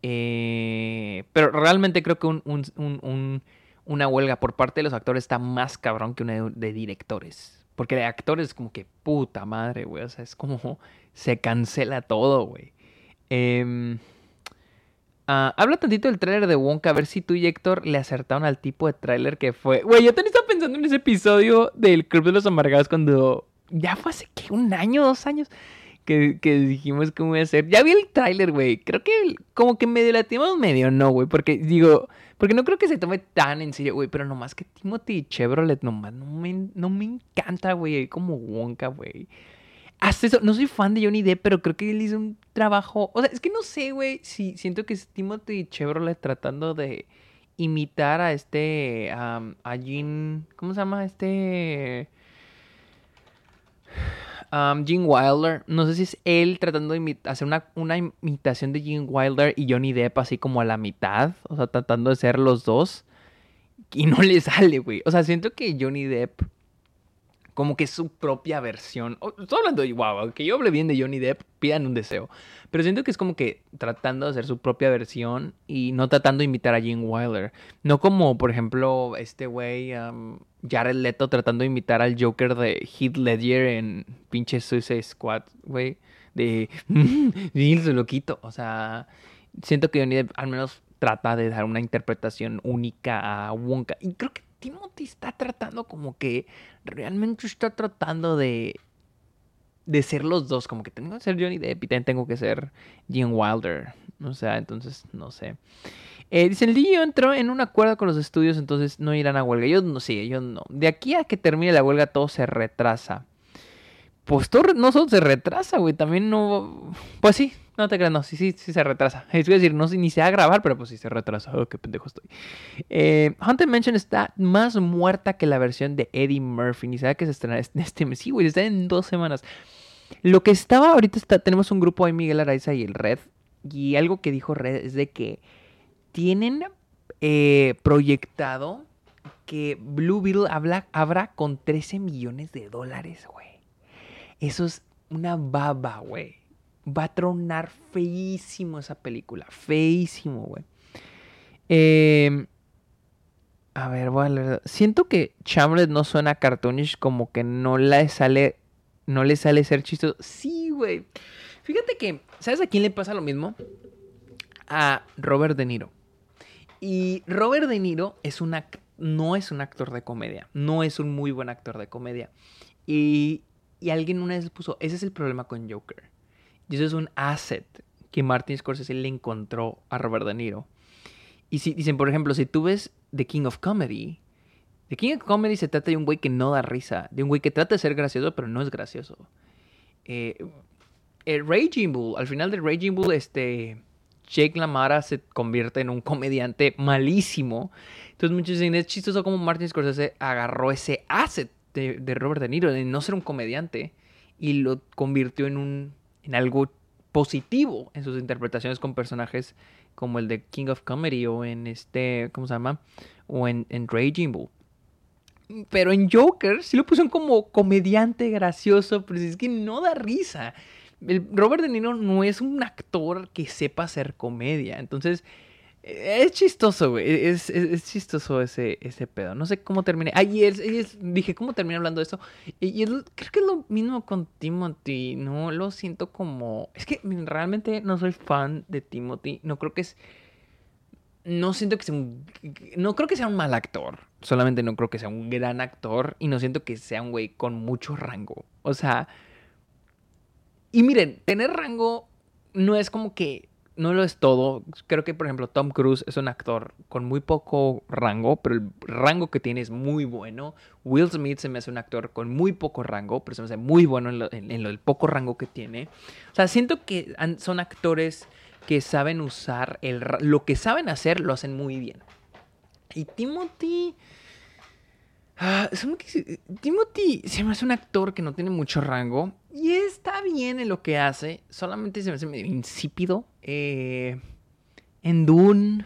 Eh, pero realmente creo que un una huelga por parte de los actores está más cabrón que una de, directores. Porque de actores es como que puta madre, güey. O sea, es como se cancela todo, güey. Em, ah, habla tantito del tráiler de Wonka, a ver si tú y Héctor le acertaron al tipo de tráiler que fue. Güey, yo también estaba pensando en ese episodio del Club de los Amargados cuando ya fue hace que un año, dos años que, que dijimos que voy a hacer. Ya vi el tráiler, güey. Creo que como que medio la medio no, güey. Porque digo, porque no creo que se tome tan en serio, güey. Pero nomás que Timothy Chevrolet nomás no me, no me encanta, güey. Como Wonka, güey. Hasta eso, no soy fan de Johnny Depp, pero creo que él hizo un trabajo. O sea, es que no sé, güey. Si siento que es Timothy Chevrolet tratando de imitar a este. a Jean. ¿Cómo se llama? Este. Um, Gene Wilder, no sé si es él tratando de hacer una, una, imitación de Gene Wilder y Johnny Depp así como a la mitad, o sea, tratando de ser los dos. Y no le sale, güey. O sea, siento que Johnny Depp como que su propia versión. estoy hablando de, wow, que yo hable bien de Johnny Depp, pidan un deseo. Pero siento que es como que tratando de hacer su propia versión y no tratando de imitar a Gene Wilder. No como, por ejemplo, este güey, um, Jared Leto tratando de imitar al Joker de Heath Ledger en pinche Suicide Squad, güey. De, lo loquito. O sea, siento que Johnny Depp al menos trata de dar una interpretación única a Wonka. Y creo que Timothy está tratando como que realmente está tratando de de ser los dos, como que tengo que ser Johnny Depp y también tengo que ser Gene Wilder. O sea, entonces, no sé. Eh, dice, el DJ entró en un acuerdo con los estudios, entonces no irán a huelga. Yo no sé, yo no. De aquí a que termine la huelga todo se retrasa. Pues todo no solo se retrasa, güey, también no... Pues sí, no te creas, no, sí, sí, sí se retrasa. Es decir, no ni se va a grabar, pero pues sí se retrasa. Qué pendejo estoy. Eh, Haunted Mansion está más muerta que la versión de Eddie Murphy. Ni sabe que se estrena este mes. Sí, güey, está en dos semanas. Lo que estaba ahorita está, tenemos un grupo ahí, Miguel Araiza y el Red. Y algo que dijo Red es de que tienen eh, proyectado que Blue Beetle habla, habrá con 13 millones de dólares, güey. Eso es una baba, güey. Va a tronar feísimo esa película. Feísimo, güey. Em, a ver, voy a leer. Siento que Chamlet no suena cartoonish, como que no le sale. No le sale ser chistoso. Sí, güey. Fíjate que, ¿sabes a quién le pasa lo mismo? A Robert De Niro. Y Robert De Niro es una, no es un actor de comedia. No es un muy buen actor de comedia. Y y alguien una vez puso, ese es el problema con Joker. Y eso es un asset que Martin Scorsese le encontró a Robert De Niro. Y si dicen, por ejemplo, si tú ves The King of Comedy, The King of Comedy se trata de un güey que no da risa, de un güey que trata de ser gracioso, pero no es gracioso. Eh, el Raging Bull, al final de Raging Bull, este, Jake LaMara se convierte en un comediante malísimo. Entonces muchos dicen, es chistoso como Martin Scorsese agarró ese asset de, Robert De Niro, de no ser un comediante, y lo convirtió en, un, en algo positivo en sus interpretaciones con personajes como el de King of Comedy o en este, ¿cómo se llama? O en, en Raging Bull. Pero en Joker sí lo pusieron como comediante gracioso, pero es que no da risa. El Robert De Niro no es un actor que sepa hacer comedia. Entonces, Es chistoso, güey. E, es, es, chistoso ese, ese pedo. No sé cómo terminé. Ayer dije, ¿cómo terminé hablando de eso? Y, creo que es lo mismo con Timothy. No lo siento como. Es que realmente no soy fan de Timothy. No creo que es. No siento que sea un. No creo que sea un mal actor. Solamente no creo que sea un gran actor. Y no siento que sea un güey con mucho rango. O sea. Y miren, tener rango no es como que no lo es todo. Creo que, por ejemplo, Tom Cruise es un actor con muy poco rango, pero el rango que tiene es muy bueno. Will Smith se me hace un actor con muy poco rango, pero se me hace muy bueno en lo, poco rango que tiene. O sea, siento que son actores que saben usar el, lo que saben hacer, lo hacen muy bien. Y Timothy... Ah, Timothy se me hace un actor que no tiene mucho rango y está bien en lo que hace, solamente se me hace medio insípido. Eh, en Dune,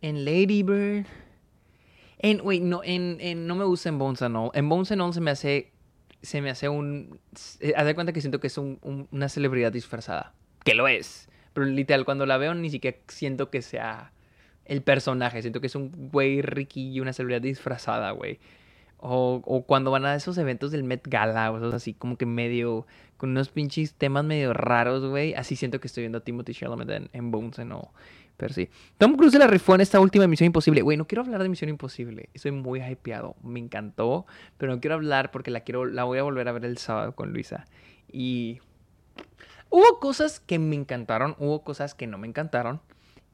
en Lady Bird, en, wait, no, en, no me gusta en Bones and All. En Bones and All se me hace, se me hace un, eh, haz de cuenta que siento que es una celebridad disfrazada, que lo es, pero literal cuando la veo ni siquiera siento que sea el personaje. Siento que es un güey y una celebridad disfrazada, güey. O, o, cuando van a esos eventos del Met Gala, o así como que medio, con unos pinches temas medio raros, güey. Así siento que estoy viendo a Timothy Chalamet en, en Bones no. Pero sí. Tom Cruise se la rifó en esta última Misión Imposible. Güey, no quiero hablar de Misión Imposible. Estoy muy hypeado. Me encantó. Pero no quiero hablar porque la quiero, la voy a volver a ver el sábado con Luisa. Y hubo cosas que me encantaron. Hubo cosas que no me encantaron.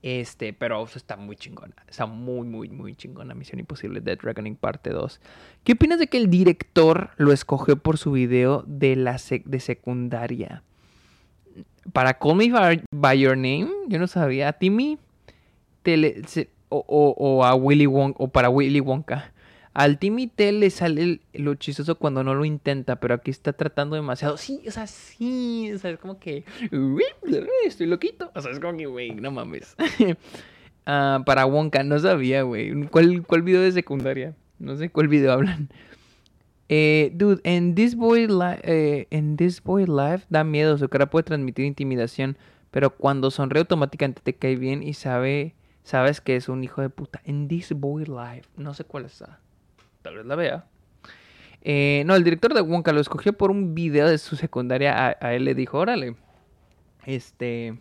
Este, pero está muy chingona. Está muy, muy, muy chingona. Misión Imposible Dead Reckoning parte 2. ¿Qué opinas de que el director lo escogió por su video de, la de secundaria? Para Call Me By, Your Name, yo no sabía. A Timmy o, o, a Willy Wonka, o para Willy Wonka. Al Timmy T le sale lo chistoso cuando no lo intenta, pero aquí está tratando demasiado. Sí, o sea, sí, o sea, es como que. Estoy loquito. O sea, es como que, güey, no mames. Ah, para Wonka, no sabía, güey. ¿Cuál, ¿Cuál video de secundaria? No sé cuál video hablan. Eh, dude, en This Boy eh, en This Boy Live da miedo, su cara puede transmitir intimidación, pero cuando sonríe automáticamente te cae bien y sabe, sabes que es un hijo de puta. En This Boy Live, no sé cuál está tal vez la vea. Eh, no, el director de Wonka lo escogió por un video de su secundaria. A, él le dijo, órale. Este.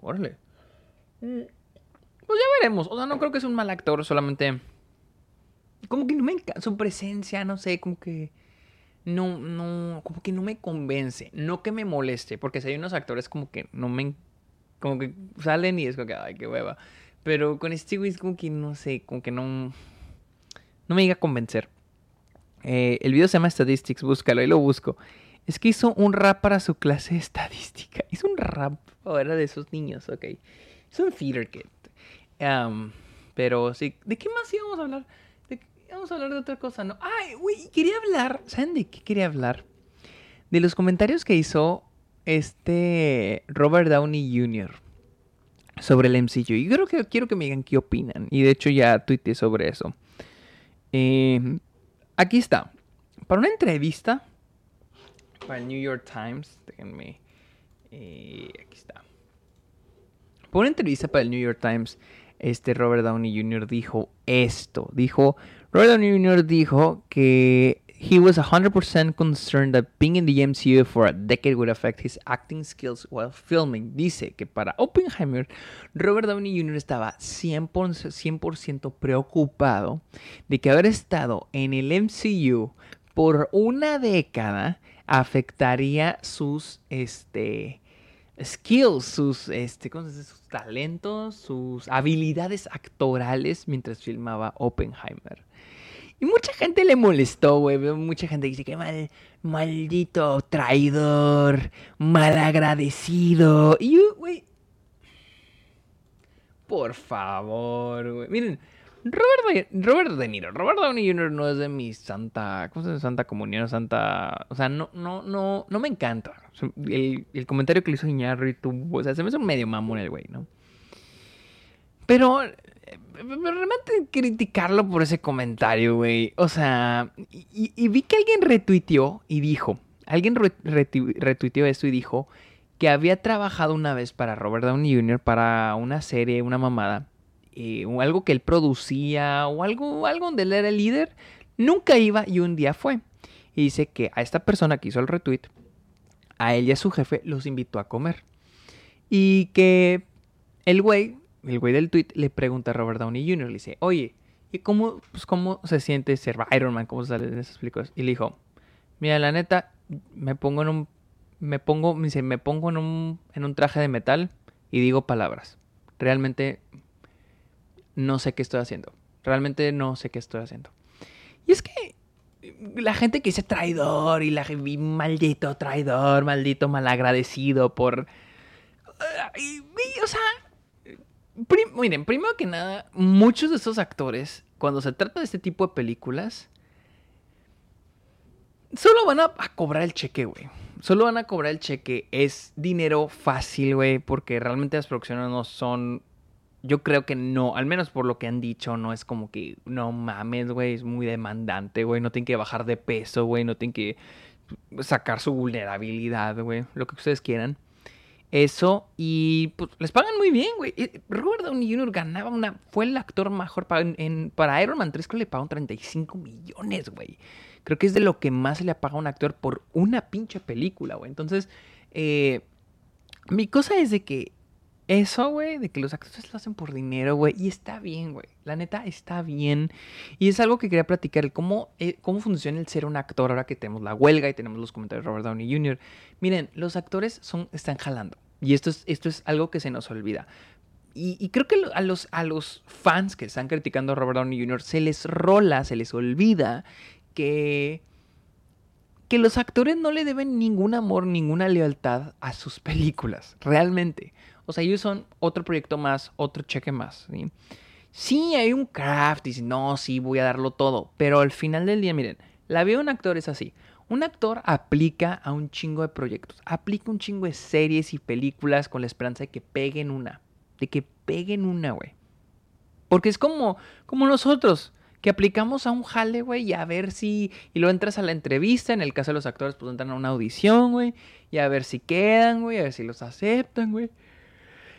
Órale. Pues ya veremos. O sea, no creo que sea un mal actor, solamente. Como que no me encanta. Su presencia, no sé, como que. No, no. Como que no me convence. No que me moleste. Porque si hay unos actores como que no me. Como que salen y es como que, ay, qué hueva. Pero con este güey es como que no sé, como que no no me diga convencer. Eh, el video se llama Statistics, búscalo, y lo busco. Es que hizo un rap para su clase de estadística. Hizo un rap, o era de esos niños, ok. Hizo un theater kit. pero sí, ¿de qué más íbamos a hablar? vamos a hablar de otra cosa, ¿no? Ay, güey, quería hablar, ¿saben de qué quería hablar? De los comentarios que hizo este Robert Downey Jr. sobre el MCU. Y creo que quiero que me digan qué opinan. Y de hecho ya tuiteé sobre eso. Eh, aquí está. Para una entrevista para el New York Times, déjenme. Eh, aquí está. Para una entrevista para el New York Times, este Robert Downey Jr. dijo esto. Dijo, Robert Downey Jr. dijo que He was 100% concerned that being in the MCU for a decade would affect his acting skills while filming. Dice que para Oppenheimer, Robert Downey Jr. estaba 100%, preocupado de que haber estado en el MCU por una década afectaría sus este, skills, sus, este, sus talentos, sus habilidades actorales mientras filmaba Oppenheimer. Y mucha gente le molestó, güey. Mucha gente dice que mal, maldito traidor, malagradecido. Y güey. Por favor, güey. Miren, Robert de, Robert de Niro, Robert Downey Jr. no es de mi santa, ¿cómo se llama? Santa comunión, santa, o sea, no, no, no, no me encanta. El, el comentario que le hizo Iñárritu, o sea, se me un medio mamón el güey, ¿no? Pero realmente criticarlo por ese comentario, güey. O sea, y, vi que alguien retuiteó y dijo, alguien retuiteó esto y dijo que había trabajado una vez para Robert Downey Jr. para una serie, una mamada. eh, o algo que él producía, o algo, algo donde él era el líder, nunca iba y un día fue. Y dice que a esta persona que hizo el retweet, a él y a su jefe los invitó a comer. Y que el güey, el güey del tweet, le pregunta a Robert Downey Jr., le dice, oye, ¿y cómo, pues, cómo se siente ser Iron Man? ¿Cómo sale en esos películas? Y le dijo, mira, la neta, me pongo en un, me pongo, me dice, me pongo en un, en un traje de metal y digo palabras. Realmente no sé qué estoy haciendo. Realmente no sé qué estoy haciendo. Y es que la gente que dice traidor y la y maldito traidor, maldito malagradecido por... o sea, miren, primero que nada, muchos de esos actores, cuando se trata de este tipo de películas, solo van a, a cobrar el cheque, güey. Solo van a cobrar el cheque. Es dinero fácil, güey, porque realmente las producciones no son yo creo que no, al menos por lo que han dicho, no es como que, no mames, güey, es muy demandante, güey, no tienen que bajar de peso, güey, no tienen que sacar su vulnerabilidad, güey, lo que ustedes quieran. Eso, y pues les pagan muy bien, güey. Robert Downey Jr. ganaba una, fue el actor mejor para, Iron Man 3, que le pagaron 35 millones, güey. Creo que es de lo que más se le ha pagado a un actor por una pinche película, güey. Entonces, eh, mi cosa es de que eso, güey, de que los actores lo hacen por dinero, güey. Y está bien, güey. La neta está bien. Y es algo que quería platicar, cómo, eh, cómo funciona el ser un actor ahora que tenemos la huelga y tenemos los comentarios de Robert Downey Jr. Miren, los actores son, están jalando. Y esto es, esto es algo que se nos olvida. Y, creo que a los, a los fans que están criticando a Robert Downey Jr. se les rola, se les olvida que que los actores no le deben ningún amor, ninguna lealtad a sus películas, realmente. O sea, ellos son otro proyecto más, otro cheque más. ¿sí? hay un craft, y no, sí, voy a darlo todo. Pero al final del día, miren, la vida de un actor es así. Un actor aplica a un chingo de proyectos, aplica un chingo de series y películas con la esperanza de que peguen una. De que peguen una, güey. Porque es como, como nosotros, que aplicamos a un jale, güey, y a ver si. Y luego entras a la entrevista. En el caso de los actores, pues entran a una audición, güey. Y a ver si quedan, güey, a ver si los aceptan, güey.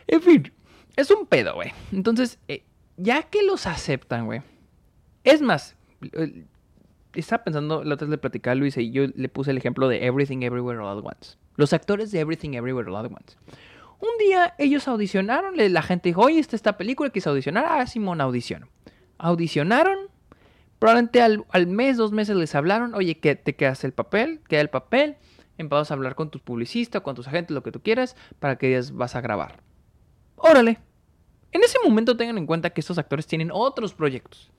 En fin, es un pedo, güey. Entonces, eh, ya que los aceptan, güey. Es más, eh, estaba pensando, la otra vez le platicaba a Luis y yo le puse el ejemplo de Everything Everywhere All at Once. Los actores de Everything Everywhere All at Once. Un día ellos audicionaron, la gente dijo, oye, esta, esta película, quise audicionar. Ah, Simón, audición. Audicionaron. Probablemente al, al, mes, dos meses les hablaron, oye, que te quedas el papel, queda el papel. Empezamos a hablar con tus publicistas, con tus agentes, lo que tú quieras, para que ellas vas a grabar. Órale. En ese momento tengan en cuenta que estos actores tienen otros proyectos.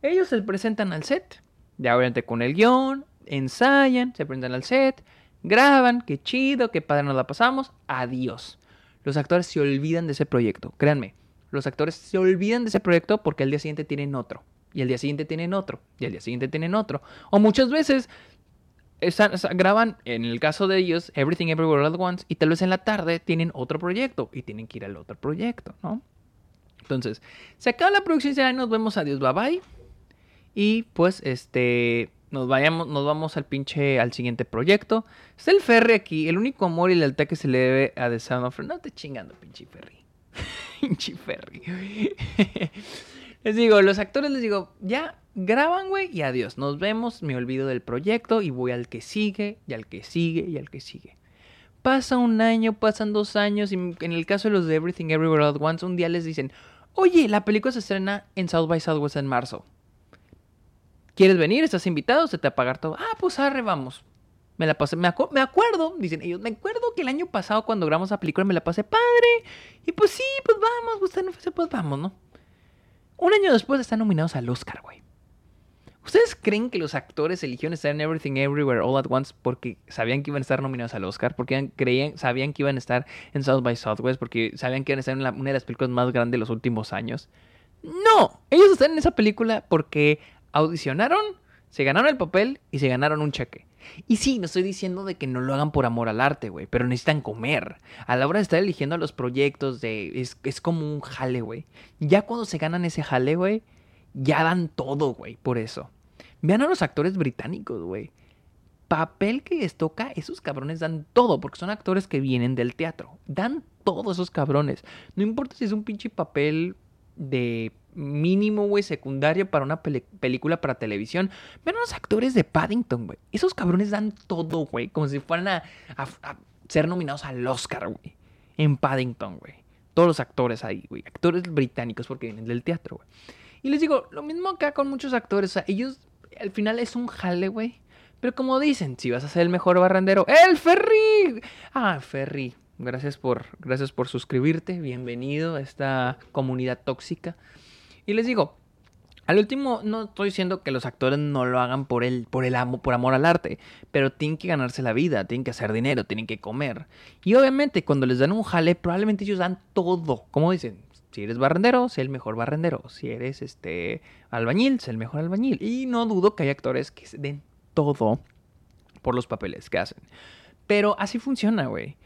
Ellos se presentan al set, ya obviamente con el guion, ensayan, se presentan al set, graban, qué chido, qué padre nos la pasamos, adiós. Los actores se olvidan de ese proyecto, créanme. Los actores se olvidan de ese proyecto porque al día siguiente tienen otro. Y al día siguiente tienen otro. Y al día siguiente tienen otro. O muchas veces graban, en el caso de ellos, Everything Everywhere at Once, y tal vez en la tarde tienen otro proyecto y tienen que ir al otro proyecto, ¿no? Entonces, se acaba la producción y nos vemos, adiós, bye bye. Y pues, este, nos vayamos, nos vamos al pinche, al siguiente proyecto. Está el Ferry aquí, el único amor y lealtad que se le debe a The Sound of No te chingando, pinche Ferry. pinche Ferry. les digo, los actores les digo, ya graban, güey, y adiós. Nos vemos, me olvido del proyecto y voy al que sigue, y al que sigue, y al que sigue. Pasa un año, pasan dos años, y en el caso de los de Everything Everywhere at Once, un día les dicen, oye, la película se estrena en South by Southwest en marzo. ¿Quieres venir? ¿Estás invitado? ¿Se te va a pagar todo? Ah, pues arre, vamos. Me la pasé, me, acuerdo, dicen ellos, me acuerdo que el año pasado cuando grabamos la película me la pasé padre. Y pues sí, pues vamos, no pues vamos, ¿no? Un año después están nominados al Oscar, güey. ¿Ustedes creen que los actores eligieron estar en Everything Everywhere All at Once porque sabían que iban a estar nominados al Oscar? Porque creían, sabían que iban a estar en South by Southwest? Porque sabían que iban a estar en una de las películas más grandes de los últimos años. No, ellos están en esa película porque audicionaron, se ganaron el papel y se ganaron un cheque. Y sí, no estoy diciendo de que no lo hagan por amor al arte, güey, pero necesitan comer. A la hora de estar eligiendo los proyectos, de, es, es como un jale, güey. Ya cuando se ganan ese jale, güey, ya dan todo, güey, por eso. Vean a los actores británicos, güey. Papel que les toca, esos cabrones dan todo, porque son actores que vienen del teatro. Dan todo esos cabrones. No importa si es un pinche papel de mínimo, güey, secundario para una película para televisión. Ven a los actores de Paddington, güey. Esos cabrones dan todo, güey. Como si fueran a, ser nominados al Oscar, güey. En Paddington, güey. Todos los actores ahí, güey. Actores británicos porque vienen del teatro, güey. Y les digo, lo mismo acá con muchos actores. Ellos al final es un jale, güey. Pero como dicen, si vas a ser el mejor barrendero, ¡el Ferry! Ah, Ferry. Gracias por, gracias por suscribirte. Bienvenido a esta comunidad tóxica. Y les digo, al último, no estoy diciendo que los actores no lo hagan por el, por el amo, por amor al arte, pero tienen que ganarse la vida, tienen que hacer dinero, tienen que comer. Y obviamente, cuando les dan un jale, probablemente ellos dan todo. Como dicen, si eres barrendero, sé el mejor barrendero. Si eres este albañil, sé el mejor albañil. Y no dudo que hay actores que den todo por los papeles que hacen. Pero así funciona, güey.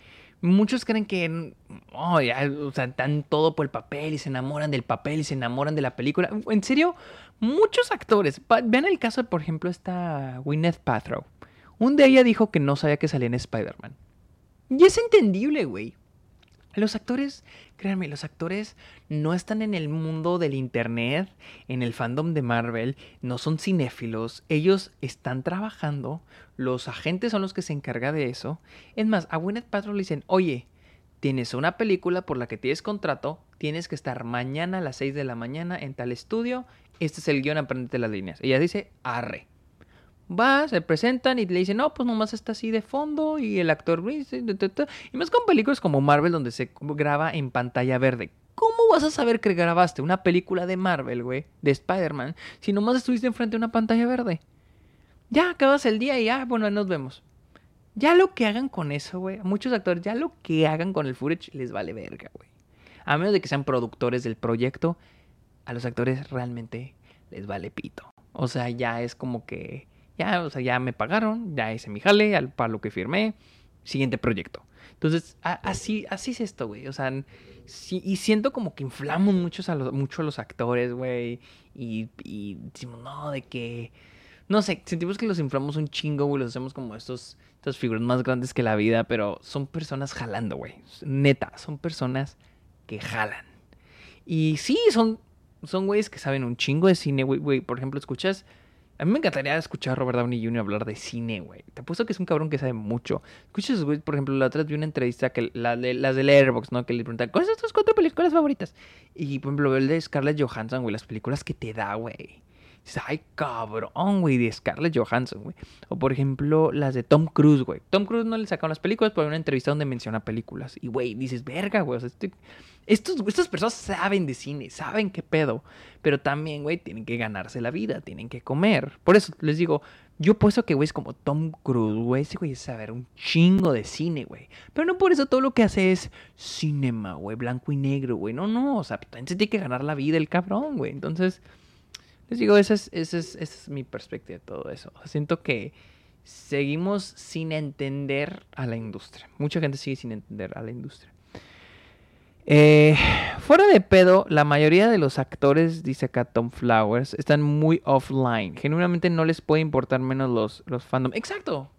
Muchos creen que, oh, o sea, dan todo por el papel y se enamoran del papel y se enamoran de la película. En serio, muchos actores. Vean el caso, por ejemplo, esta Gwyneth Paltrow. Un día ella dijo que no sabía que salía en Spider-Man. Y es entendible, güey. Los actores, créanme, los actores no están en el mundo del internet, en el fandom de Marvel, no son cinéfilos, ellos están trabajando, los agentes son los que se encargan de eso. Es más, a Gwyneth Paltrow le dicen, oye, tienes una película por la que tienes contrato, tienes que estar mañana a las 6 de la mañana en tal estudio, este es el guion, aprendete las líneas. Ella dice, arre va, se presentan y le dicen, no, pues nomás está así de fondo y el actor... Y más con películas como Marvel donde se graba en pantalla verde. ¿Cómo vas a saber que grabaste una película de Marvel, güey, de Spider-Man, si nomás estuviste enfrente de una pantalla verde? Ya acabas el día y ya, bueno, nos vemos. Ya lo que hagan con eso, güey, muchos actores, ya lo que hagan con el footage les vale verga, güey. A menos de que sean productores del proyecto, a los actores realmente les vale pito. O sea, ya es como que ya, o sea, ya me pagaron, ya hice mi jale al, para lo que firmé. Siguiente proyecto. Entonces, así, así es esto, güey. O sea, y siento como que inflamos muchos a los, mucho a los actores, güey. Y, y decimos, no, de que. No sé, sentimos que los inflamos un chingo, güey. Los hacemos como estos, estas figuras más grandes que la vida. Pero son personas jalando, güey. Neta, son personas que jalan. Y sí, son, son güeyes que saben un chingo de cine, güey. Por ejemplo, escuchas a mí me encantaría escuchar a Robert Downey Jr. hablar de cine, güey. Te apuesto que es un cabrón que sabe mucho. Escuchas, güey, por ejemplo, la otra vez vi una entrevista que la de las de Airbox, ¿no? Que le preguntan, ¿cuáles son tus cuatro películas favoritas? Y, por ejemplo, el de Scarlett Johansson, güey, las películas que te da, güey. Ay, cabrón, güey, de Scarlett Johansson, güey. O, por ejemplo, las de Tom Cruise, güey. Tom Cruise no le sacaron las películas, pero hay una entrevista donde menciona películas. Y, güey, dices, verga, güey, o sea, este estos, estas personas saben de cine, saben qué pedo. Pero también, güey, tienen que ganarse la vida, tienen que comer. Por eso les digo, yo puesto que, güey, es como Tom Cruise, güey. Ese güey es saber un chingo de cine, güey. Pero no por eso todo lo que hace es cinema, güey, blanco y negro, güey. No, no, o sea, también se tiene que ganar la vida el cabrón, güey. Entonces, les digo, esa es, esa es, esa es mi perspectiva de todo eso. siento que seguimos sin entender a la industria. Mucha gente sigue sin entender a la industria. Eh, fuera de pedo, la mayoría de los actores, dice acá Tom Flowers, están muy offline. Genuinamente no les puede importar menos los, los fandom. Exacto.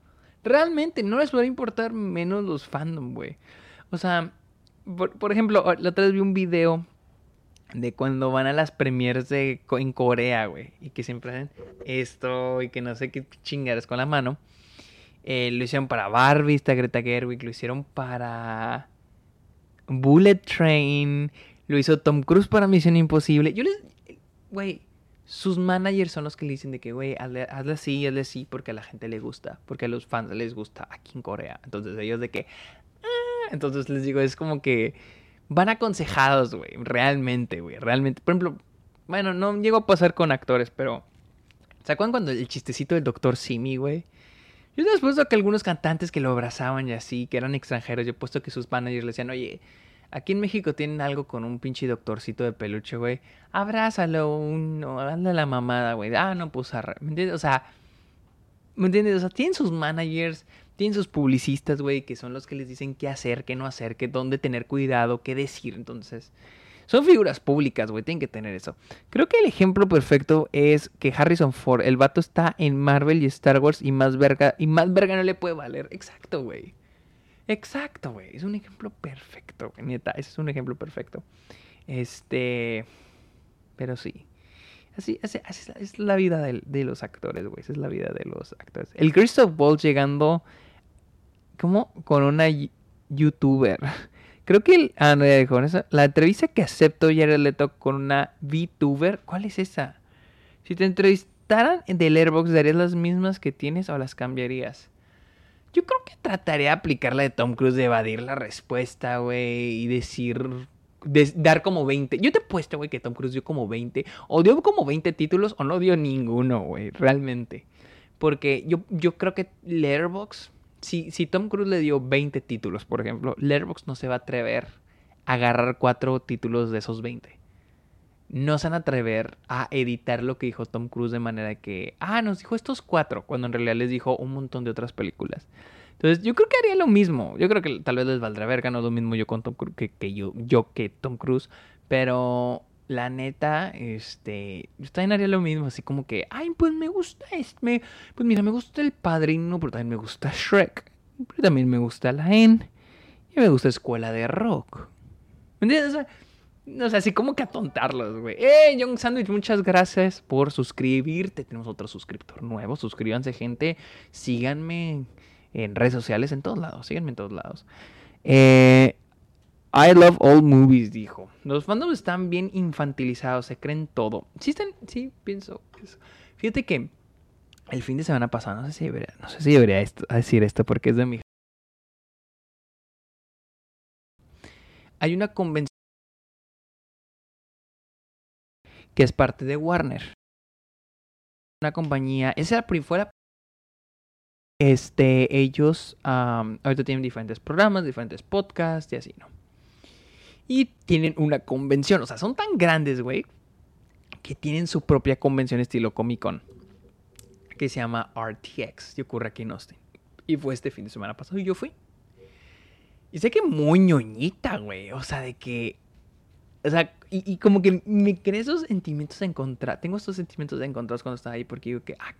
Realmente no les puede importar menos los fandom, güey. O sea, por, ejemplo, la otra vez vi un video de cuando van a las premiers en Corea, güey. Y que siempre hacen esto y que no sé qué chingadas con la mano. Eh, lo hicieron para Barbie, está Greta Gerwig. Lo hicieron para Bullet Train, lo hizo Tom Cruise para Misión Imposible. Yo les. Güey, sus managers son los que le dicen de que, güey, hazle, así, hazle así, porque a la gente le gusta, porque a los fans les gusta aquí en Corea. Entonces ellos de que. Ah", entonces les digo, es como que van aconsejados, güey, realmente, güey, realmente. Por ejemplo, bueno, no llego a pasar con actores, pero. ¿Se acuerdan cuando el chistecito del doctor Simi, güey? Yo he puesto que algunos cantantes que lo abrazaban y así, que eran extranjeros, yo he puesto que sus managers le decían, oye, aquí en México tienen algo con un pinche doctorcito de peluche, güey. Abrázalo, uno, hazle la mamada, güey. Ah, no, pues, ¿me entiendes? O sea, ¿me entiendes? O sea, tienen sus managers, tienen sus publicistas, güey, que son los que les dicen qué hacer, qué no hacer, qué dónde tener cuidado, qué decir. Entonces, son figuras públicas, güey, tienen que tener eso. Creo que el ejemplo perfecto es que Harrison Ford, el vato está en Marvel y Star Wars y más verga, y más verga no le puede valer. Exacto, güey. Exacto, güey. Es un ejemplo perfecto, güey. Neta, ese es un ejemplo perfecto. Este. Pero sí. Así, así, así es la vida de, los actores, güey. Esa es la vida de los actores. El Christoph Waltz llegando. ¿Cómo? Con una youtuber. Creo que el, ah, no, con eso, la entrevista que aceptó Jared Leto con una VTuber, ¿cuál es esa? Si te entrevistaran del Airbox, ¿darías las mismas que tienes o las cambiarías? Yo creo que trataría de aplicar la de Tom Cruise de evadir la respuesta, güey, y decir dar como 20. Yo te he puesto, güey, que Tom Cruise dio como 20. O dio como 20 títulos o no dio ninguno, güey, realmente. Porque yo, yo creo que Letterboxd si, si Tom Cruise le dio 20 títulos, por ejemplo, Letterboxd no se va a atrever a agarrar cuatro títulos de esos 20. No se van a atrever a editar lo que dijo Tom Cruise de manera que, ah, nos dijo estos cuatro, cuando en realidad les dijo un montón de otras películas. Entonces, yo creo que haría lo mismo. Yo creo que tal vez les valdrá verga, no lo mismo yo con Tom Cruise que, que yo, yo que Tom Cruise. Pero la neta, este, yo también haría lo mismo, así como que, ay, pues me gusta este, pues mira, me gusta el padrino, pero también me gusta Shrek, pero también me gusta la N, y me gusta Escuela de Rock. ¿Me entiendes? O sea, no sé, así como que atontarlos, güey. ¡Eh, Young Sandwich! Muchas gracias por suscribirte. Tenemos otro suscriptor nuevo. Suscríbanse, gente. Síganme en redes sociales, en todos lados. Síganme en todos lados. Eh, I love all movies, dijo. Los fandoms están bien infantilizados, se creen todo. Sí, sí, pienso. Fíjate que el fin de semana pasado, no sé si debería, no sé si debería decir esto porque es de mi... Hay una convención que es parte de Warner. Una compañía, esa fuera este, ellos ahorita tienen diferentes programas, diferentes podcasts y así, ¿no? Y tienen una convención. O sea, son tan grandes, güey, que tienen su propia convención estilo Comic Con. Que se llama RTX. Y ocurre aquí en Austin. Y fue este fin de semana pasado y yo fui. Y sé que muy ñoñita, güey. O sea, de que. O sea, y, como que me creé esos sentimientos encontrados. Tengo estos sentimientos encontrados cuando estaba ahí porque digo que, ah,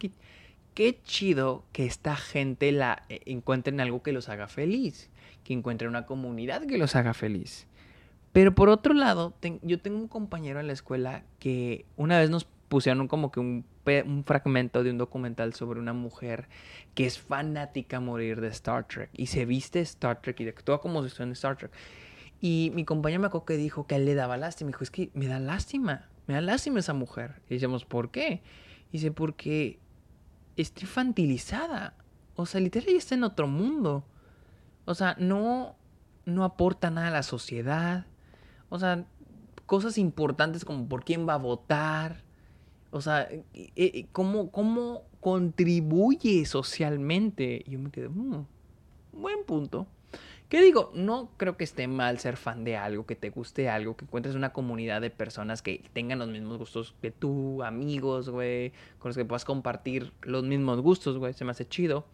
qué, chido que esta gente la eh, encuentren algo que los haga feliz. Que encuentren una comunidad que los haga feliz. Pero por otro lado, yo tengo un compañero en la escuela que una vez nos pusieron como que un, fragmento de un documental sobre una mujer que es fanática a morir de Star Trek y se viste Star Trek y actúa como si estuviera en Star Trek. Y mi compañero me acuerdo que dijo que él le daba lástima. Dijo, es que me da lástima, me da lástima esa mujer. Y decíamos, ¿por qué? Y dice, porque está infantilizada. O sea, literalmente está en otro mundo. O sea, no, no aporta nada a la sociedad o sea, cosas importantes como por quién va a votar. O sea, eh, eh, ¿cómo, cómo contribuye socialmente? Y yo me quedé, mmm, buen punto. ¿Qué digo? No creo que esté mal ser fan de algo, que te guste algo, que encuentres una comunidad de personas que tengan los mismos gustos que tú, amigos, güey, con los que puedas compartir los mismos gustos, güey, se me hace chido.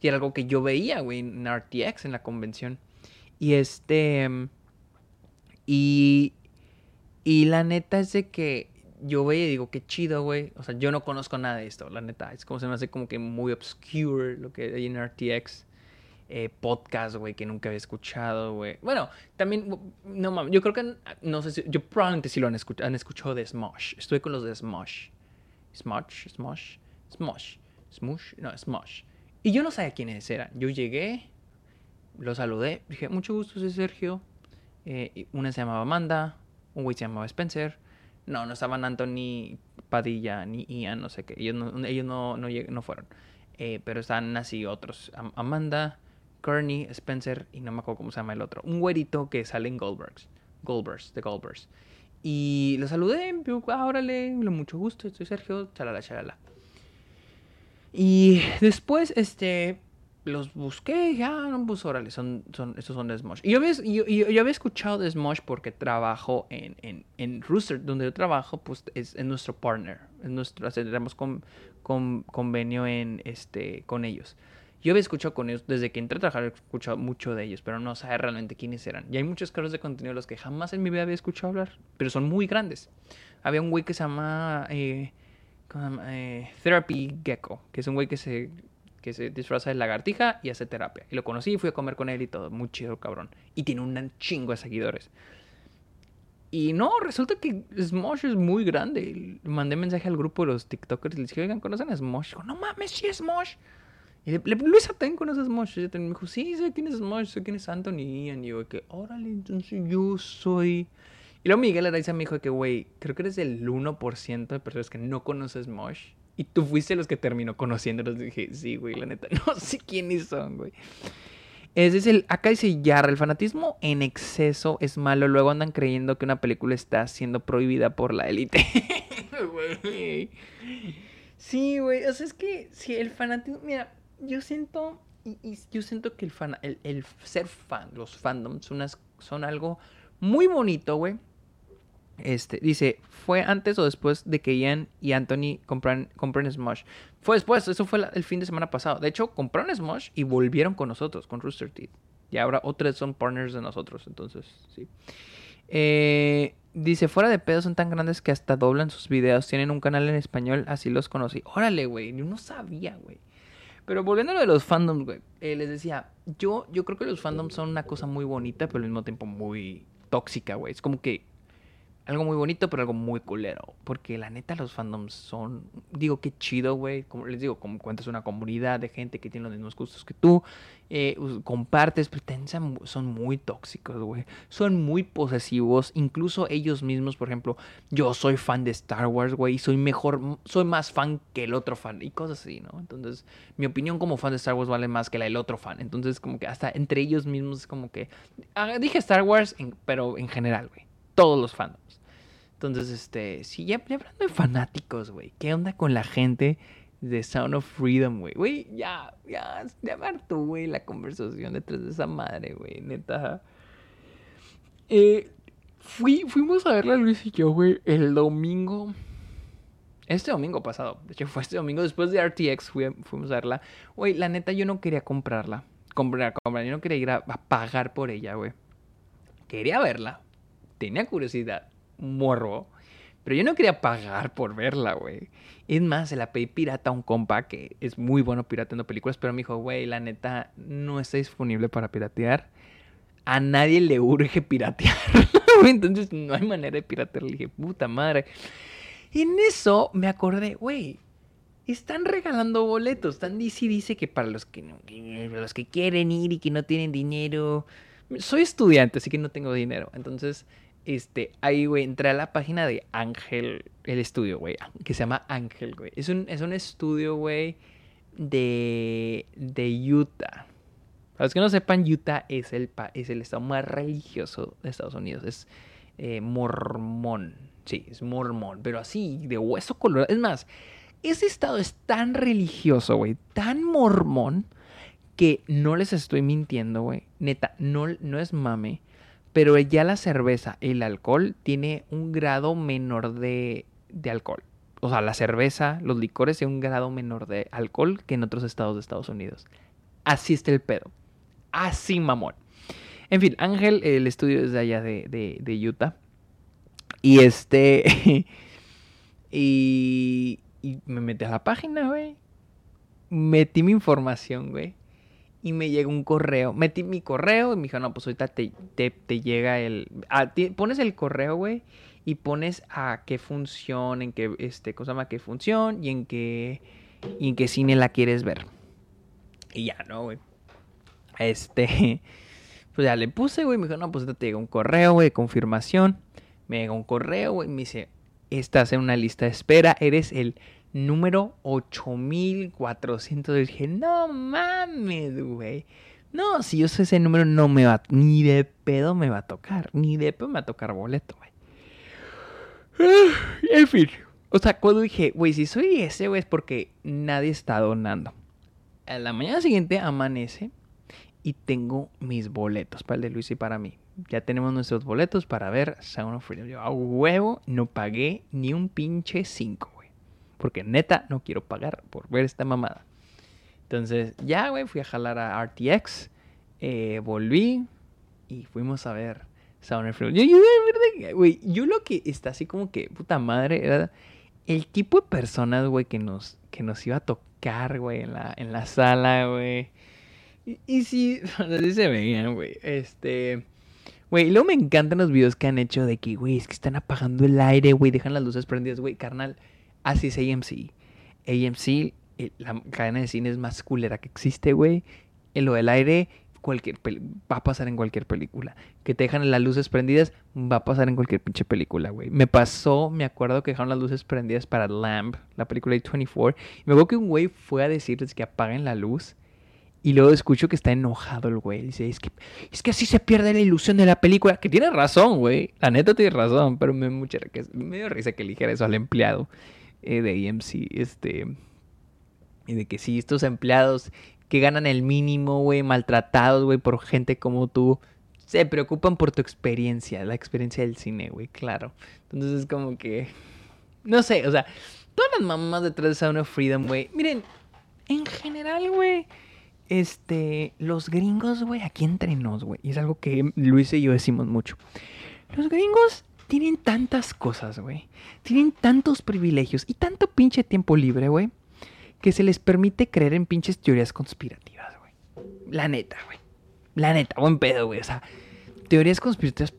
Y era algo que yo veía, güey, en RTX, en la convención. Y este... Y, y la neta es de que yo veía y digo, qué chido, güey. O sea, yo no conozco nada de esto, la neta. Es como se me hace como que muy obscure lo que hay en RTX. Eh, podcast, güey, que nunca había escuchado, güey. Bueno, también, no mames, yo creo que, no sé si, yo probablemente sí lo han, escuchado, han escuchado de Smosh. Estoy con los de Smosh. Smosh, Smosh, Smosh, Smosh, no, Smosh. Y yo no sabía quiénes eran. Yo llegué, lo saludé, dije, mucho gusto, soy Sergio. Eh, una se llamaba Amanda, un güey se llamaba Spencer. No, no estaban Anthony Padilla ni Ian, no sé qué. Ellos no, ellos no, no, fueron. Eh, pero están así otros. Amanda, Kearney, Spencer y no me acuerdo cómo se llama el otro. Un güerito que sale en Goldbergs. Goldbergs, de Goldbergs. Y lo saludé, ah, órale, mucho gusto, estoy Sergio, chalala, chalala. Y después, este, los busqué y ya, no, pues órale, son, son, estos son de Smosh. Y yo había, yo, yo, había escuchado de Smosh porque trabajo en, en, en, Rooster, donde yo trabajo, pues es, nuestro partner, es nuestro, tenemos con, con, convenio en, este, con ellos. Yo había escuchado con ellos, desde que entré a trabajar he escuchado mucho de ellos, pero no sé realmente quiénes eran. Y hay muchos caros de contenido de los que jamás en mi vida había escuchado hablar, pero son muy grandes. Había un güey que se llama eh, eh, Therapy Gecko, que es un güey que se que se disfraza de lagartija y hace terapia. Y lo conocí, y fui a comer con él y todo, muy chido, cabrón. Y tiene un chingo de seguidores. Y no, resulta que Smosh es muy grande. Mandé mensaje al grupo de los TikTokers y les dije, oigan, ¿conocen a Smosh? Dijo, no mames, sí es Smosh. Y le, le, Luisa también conoce a Smosh. Y me dijo, sí, sé quién es Smosh, sé quién es Anthony Ian. Y yo, que, órale, entonces yo soy. Y luego Miguel Araiza me dijo que, güey, creo que eres el 1% de personas que no conoces Smosh. Y tú fuiste los que terminó conociéndolos. Dije, sí, güey, la neta, no sé quiénes son, güey. Ese es el. Acá dice Yarra, el fanatismo en exceso es malo. Luego andan creyendo que una película está siendo prohibida por la élite. sí, güey. O sea, es que si el fanatismo. Mira, yo siento. Y, yo siento que el, fan, el, ser fan, los fandoms, son algo muy bonito, güey. Este, dice, ¿fue antes o después de que Ian y Anthony compran, compran Smosh? Fue después, eso fue el fin de semana pasado. De hecho, compraron Smosh y volvieron con nosotros, con Rooster Teeth. Y ahora otros son partners de nosotros, entonces, sí. Eh, dice, fuera de pedo son tan grandes que hasta doblan sus videos. Tienen un canal en español, así los conocí. Órale, güey, yo no sabía, güey. Pero volviendo a lo de los fandoms, güey, eh, les decía, yo, yo creo que los fandoms son una cosa muy bonita, pero al mismo tiempo muy tóxica, güey. Es como que algo muy bonito, pero algo muy culero. Porque la neta, los fandoms son. Digo, qué chido, güey. Como les digo, como cuentas una comunidad de gente que tiene los mismos gustos que tú. Eh, compartes, pero son muy tóxicos, güey. Son muy posesivos. Incluso ellos mismos, por ejemplo, yo soy fan de Star Wars, güey. Y soy mejor, soy más fan que el otro fan. Y cosas así, ¿no? Entonces, mi opinión como fan de Star Wars vale más que la del otro fan. Entonces, como que hasta entre ellos mismos es como que. Ah, dije Star Wars, pero en general, güey. Todos los fandoms. Entonces, este, sí, ya, hablando de fanáticos, güey, ¿qué onda con la gente de Sound of Freedom, güey? Güey, ya, ya, ya me güey, la conversación detrás de esa madre, güey, neta. Eh, fui, fuimos a verla Luis y yo, güey, el domingo. Este domingo pasado, de hecho fue este domingo, después de RTX fuimos a verla. Güey, la neta yo no quería comprarla. Comprar, comprar, yo no quería ir a pagar por ella, güey. Quería verla, tenía curiosidad morbo. Pero yo no quería pagar por verla, güey. Es más, se la pedí pirata a un compa que es muy bueno pirateando películas, pero me dijo, güey, la neta no está disponible para piratear. A nadie le urge piratear. Entonces no hay manera de piratear. Le dije, puta madre. Y en eso me acordé, güey, están regalando boletos. Están dice dice que para los que, no, los que quieren ir y que no tienen dinero. Soy estudiante, así que no tengo dinero. Entonces este, ahí, güey, entré a la página de Ángel, el estudio, güey, que se llama Ángel, güey. Es un, es un estudio, güey, de, de Utah. Para los que no sepan, Utah es el, es el estado más religioso de Estados Unidos. Es eh, mormón. Sí, es mormón. Pero así, de hueso colorado. Es más, ese estado es tan religioso, güey. Tan mormón. Que no les estoy mintiendo, güey. Neta, no, no es mame pero ya la cerveza, el alcohol, tiene un grado menor de, de alcohol. O sea, la cerveza, los licores tienen un grado menor de alcohol que en otros estados de Estados Unidos. Así está el pedo. Así, mamón. En fin, Ángel, el estudio es de allá de, de, Utah. Y este. y, y me metí a la página, güey. Metí mi información, güey y me llegó un correo. Metí mi correo y me dijo, no, pues ahorita te, te, llega el... pones el correo, güey, y pones a qué función, en qué, este, cosa más, qué función y en qué, y en qué cine la quieres ver. Y ya, ¿no, güey? Este, pues ya le puse, güey, me dijo, no, pues ahorita te llega un correo, güey, confirmación. Me llega un correo, güey, me dice, estás en una lista de espera, eres el número 8400. Dije, no mames, güey. No, si yo sé ese número, no me va, ni de pedo me va a tocar, ni de pedo me va a tocar boleto, güey. En fin, o sea, cuando dije, güey, si soy ese, güey, es porque nadie está donando. A la mañana siguiente amanece y tengo mis boletos para el de Luis y para mí. Ya tenemos nuestros boletos para ver Sound of Freedom. Yo a huevo no pagué ni un pinche 5. Porque neta no quiero pagar por ver esta mamada. Entonces, ya, güey, fui a jalar a RTX. Eh, volví y fuimos a ver Sound of Yo, yo, güey, yo lo que está así como que, puta madre, era el tipo de personas, güey, que nos, que nos iba a tocar, güey, en la, en la sala, güey. Y, sí, así se veían, güey. Este. Güey, luego me encantan los videos que han hecho de que, güey, es que están apagando el aire, güey, dejan las luces prendidas, güey, carnal. Así es AMC. AMC, eh, la cadena de cine es más culera que existe, güey. En lo del aire, cualquier va a pasar en cualquier película. Que te dejan las luces prendidas, va a pasar en cualquier pinche película, güey. Me pasó, me acuerdo que dejaron las luces prendidas para Lamb, la película de 24. Y me acuerdo que un güey fue a decirles que apaguen la luz. Y luego escucho que está enojado el güey. Dice, es que, es que así se pierde la ilusión de la película. Que tiene razón, güey. La neta tiene razón. Pero me, mucha, me dio risa que eligiera eso al empleado eh, de EMC. Este. Y de que sí, estos empleados que ganan el mínimo, güey, maltratados, güey, por gente como tú, se preocupan por tu experiencia, la experiencia del cine, güey, claro. Entonces es como que. No sé, o sea, todas las mamás detrás de Sound of Freedom, güey. Miren, en general, güey este, los gringos, güey, aquí entre nos, güey, y es algo que Luis y yo decimos mucho. Los gringos tienen tantas cosas, güey. Tienen tantos privilegios y tanto pinche tiempo libre, güey, que se les permite creer en pinches teorías conspirativas, güey. La neta, güey. La neta, buen pedo, güey. O sea, teorías conspirativas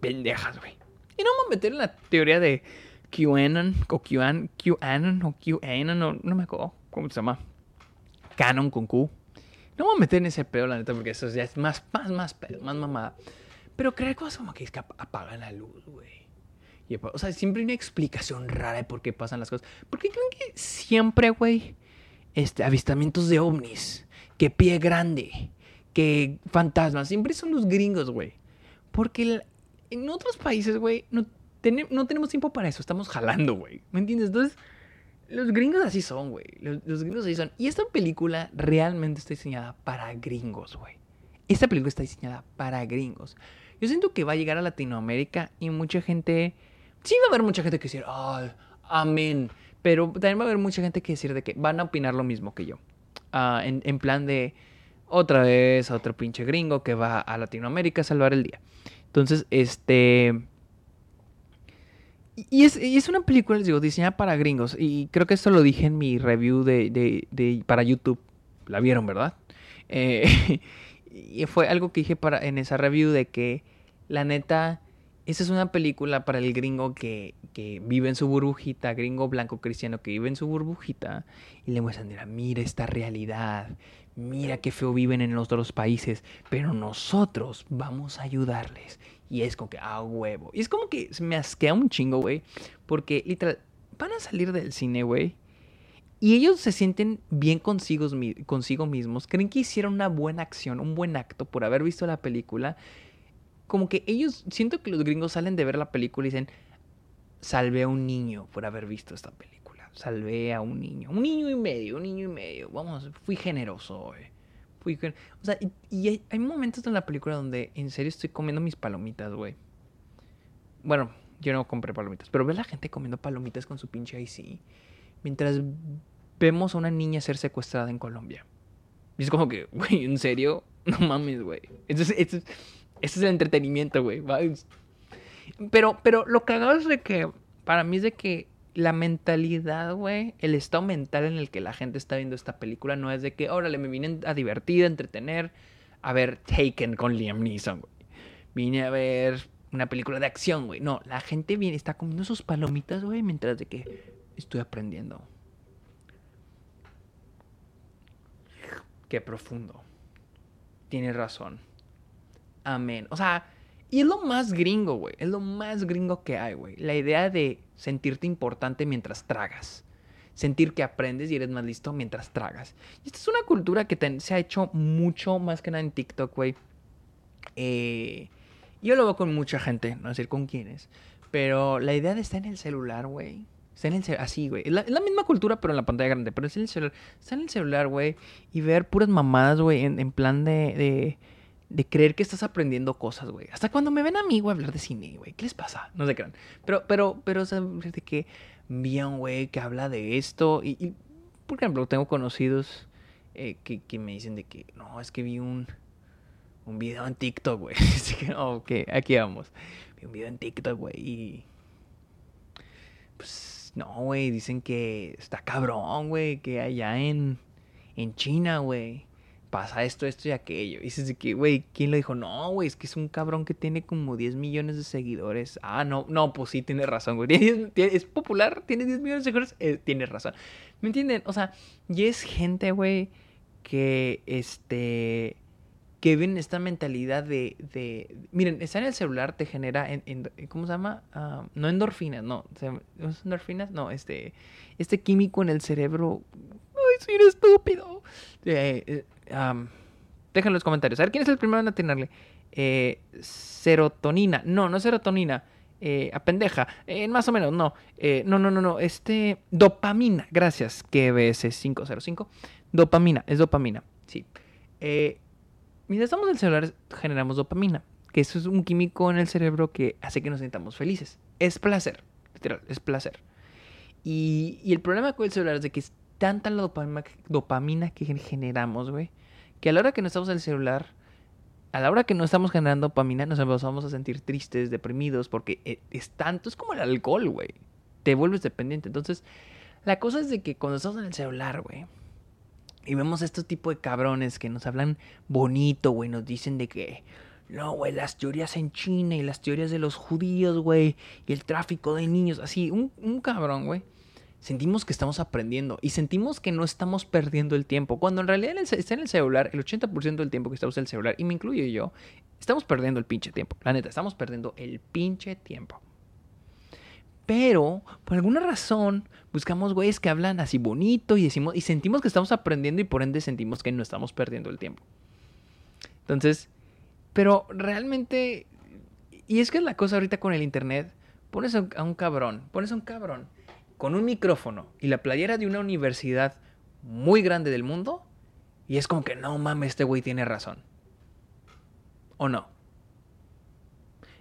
pendejas, güey. Y no a meter en la teoría de QAnon o QAnon, QAnon o QAnon, no, no me acuerdo cómo se llama. Canon con Q. No me voy a meter en ese pedo, la neta, porque eso ya es más, más, más pedo, más mamada. Pero creer cosas como que es que apagan la luz, güey. O sea, siempre hay una explicación rara de por qué pasan las cosas. Porque creen que siempre, güey, este, avistamientos de ovnis, que pie grande, que fantasmas, siempre son los gringos, güey. Porque en otros países, güey, no, no tenemos tiempo para eso, estamos jalando, güey. ¿Me entiendes? Entonces los gringos así son, güey. Los, gringos así son. Y esta película realmente está diseñada para gringos, güey. Esta película está diseñada para gringos. Yo siento que va a llegar a Latinoamérica y mucha gente... Sí va a haber mucha gente que decir, oh, amén. Pero también va a haber mucha gente que decir de que van a opinar lo mismo que yo. Ah, en, plan de otra vez a otro pinche gringo que va a Latinoamérica a salvar el día. Entonces, este... Y es, una película, les digo, diseñada para gringos. Y creo que esto lo dije en mi review de, para YouTube. La vieron, ¿verdad? Eh, y fue algo que dije para, en esa review de que, la neta, esa es una película para el gringo que, que, vive en su burbujita, gringo blanco cristiano que vive en su burbujita. Y le muestran, mira, mira esta realidad. Mira qué feo viven en los otros países. Pero nosotros vamos a ayudarles y es como que, ah, huevo. Y es como que me asquea un chingo, güey. Porque, literal, van a salir del cine, güey. Y ellos se sienten bien consigo, consigo mismos. Creen que hicieron una buena acción, un buen acto por haber visto la película. Como que ellos, siento que los gringos salen de ver la película y dicen, salvé a un niño por haber visto esta película. Salvé a un niño. Un niño y medio, un niño y medio. Vamos, fui generoso, güey. O sea, y, hay, momentos en la película donde en serio estoy comiendo mis palomitas, güey. Bueno, yo no compré palomitas, pero ve a la gente comiendo palomitas con su pinche IC. Mientras vemos a una niña ser secuestrada en Colombia. Y es como que, güey, ¿en serio? No mames, güey. Eso es, el entretenimiento, güey. Pero, pero lo cagado es de que, para mí es de que la mentalidad, güey, el estado mental en el que la gente está viendo esta película no es de que, órale, me vine a divertir, a entretener, a ver Taken con Liam Neeson, güey. Vine a ver una película de acción, güey. No, la gente viene, está comiendo sus palomitas, güey, mientras de que estoy aprendiendo. Qué profundo. Tienes razón. Amén. O sea, y es lo más gringo, güey. Es lo más gringo que hay, güey. La idea de sentirte importante mientras tragas. Sentir que aprendes y eres más listo mientras tragas. Y esta es una cultura que se ha hecho mucho más que nada en TikTok, güey. Eh, yo lo veo con mucha gente, no sé con quiénes. Pero la idea de estar en el celular, güey. Está en el celular, así, güey. Es la, misma cultura, pero en la pantalla grande. Pero es en el celular. Está en el celular, güey. Y ver puras mamadas, güey. En, plan de de creer que estás aprendiendo cosas, güey. Hasta cuando me ven a mí, güey, hablar de cine, güey. ¿Qué les pasa? No se crean. Pero, pero, pero, o sea, de que vi a un güey que habla de esto. Y, por ejemplo, tengo conocidos eh, que, me dicen de que, no, es que vi un, un video en TikTok, güey. Así que, ok, aquí vamos. Vi un video en TikTok, güey. Y. Pues, no, güey. Dicen que está cabrón, güey. Que allá en, en China, güey pasa esto, esto y aquello. Y dices que, güey, ¿quién lo dijo? No, güey, es que es un cabrón que tiene como 10 millones de seguidores. Ah, no, no, pues sí, tiene razón, güey. Es popular, tiene 10 millones de seguidores, eh, tiene razón. ¿Me entienden? O sea, y es gente, güey, que, este, que viene esta mentalidad de, de, miren, estar en el celular te genera, en, ¿cómo se llama? Ah, no endorfinas, no, endorfinas? No, este, este químico en el cerebro, ay, soy un estúpido. Eh, eh, déjenlo en los comentarios. A ver, ¿quién es el primero en atinarle? Eh, serotonina. No, no es serotonina. Eh, a pendeja. Eh, más o menos, no. no, no, no, no. Este. Dopamina. Gracias. KBS505. Dopamina. Es dopamina. Sí. Mientras estamos en el celular, generamos dopamina. Que eso es un químico en el cerebro que hace que nos sintamos felices. Es placer. Literal, es placer. Y, el problema con el celular es de que es tanta la dopamina, dopamina que generamos, güey que a la hora que no estamos en el celular, a la hora que no estamos generando dopamina, nos empezamos a sentir tristes, deprimidos, porque e, es tanto, es como el alcohol, güey. Te vuelves dependiente. Entonces, la cosa es de que cuando estamos en el celular, güey, y vemos a estos tipos de cabrones que nos hablan bonito, güey, nos dicen de que, no, güey, las teorías en China y las teorías de los judíos, güey, y el tráfico de niños, así, un, un cabrón, güey sentimos que estamos aprendiendo y sentimos que no estamos perdiendo el tiempo. Cuando en realidad está en el celular, el 80% del tiempo que estamos en el celular, y me incluyo yo, estamos perdiendo el pinche tiempo. La neta, estamos perdiendo el pinche tiempo. Pero, por alguna razón, buscamos güeyes que hablan así bonito y, decimos, y sentimos que estamos aprendiendo y por ende sentimos que no estamos perdiendo el tiempo. Entonces, pero realmente, y es que es la cosa ahorita con el internet, pones a un cabrón, pones a un cabrón con un micrófono y la playera de una universidad muy grande del mundo y es como que no mames, este güey tiene razón. ¿O no?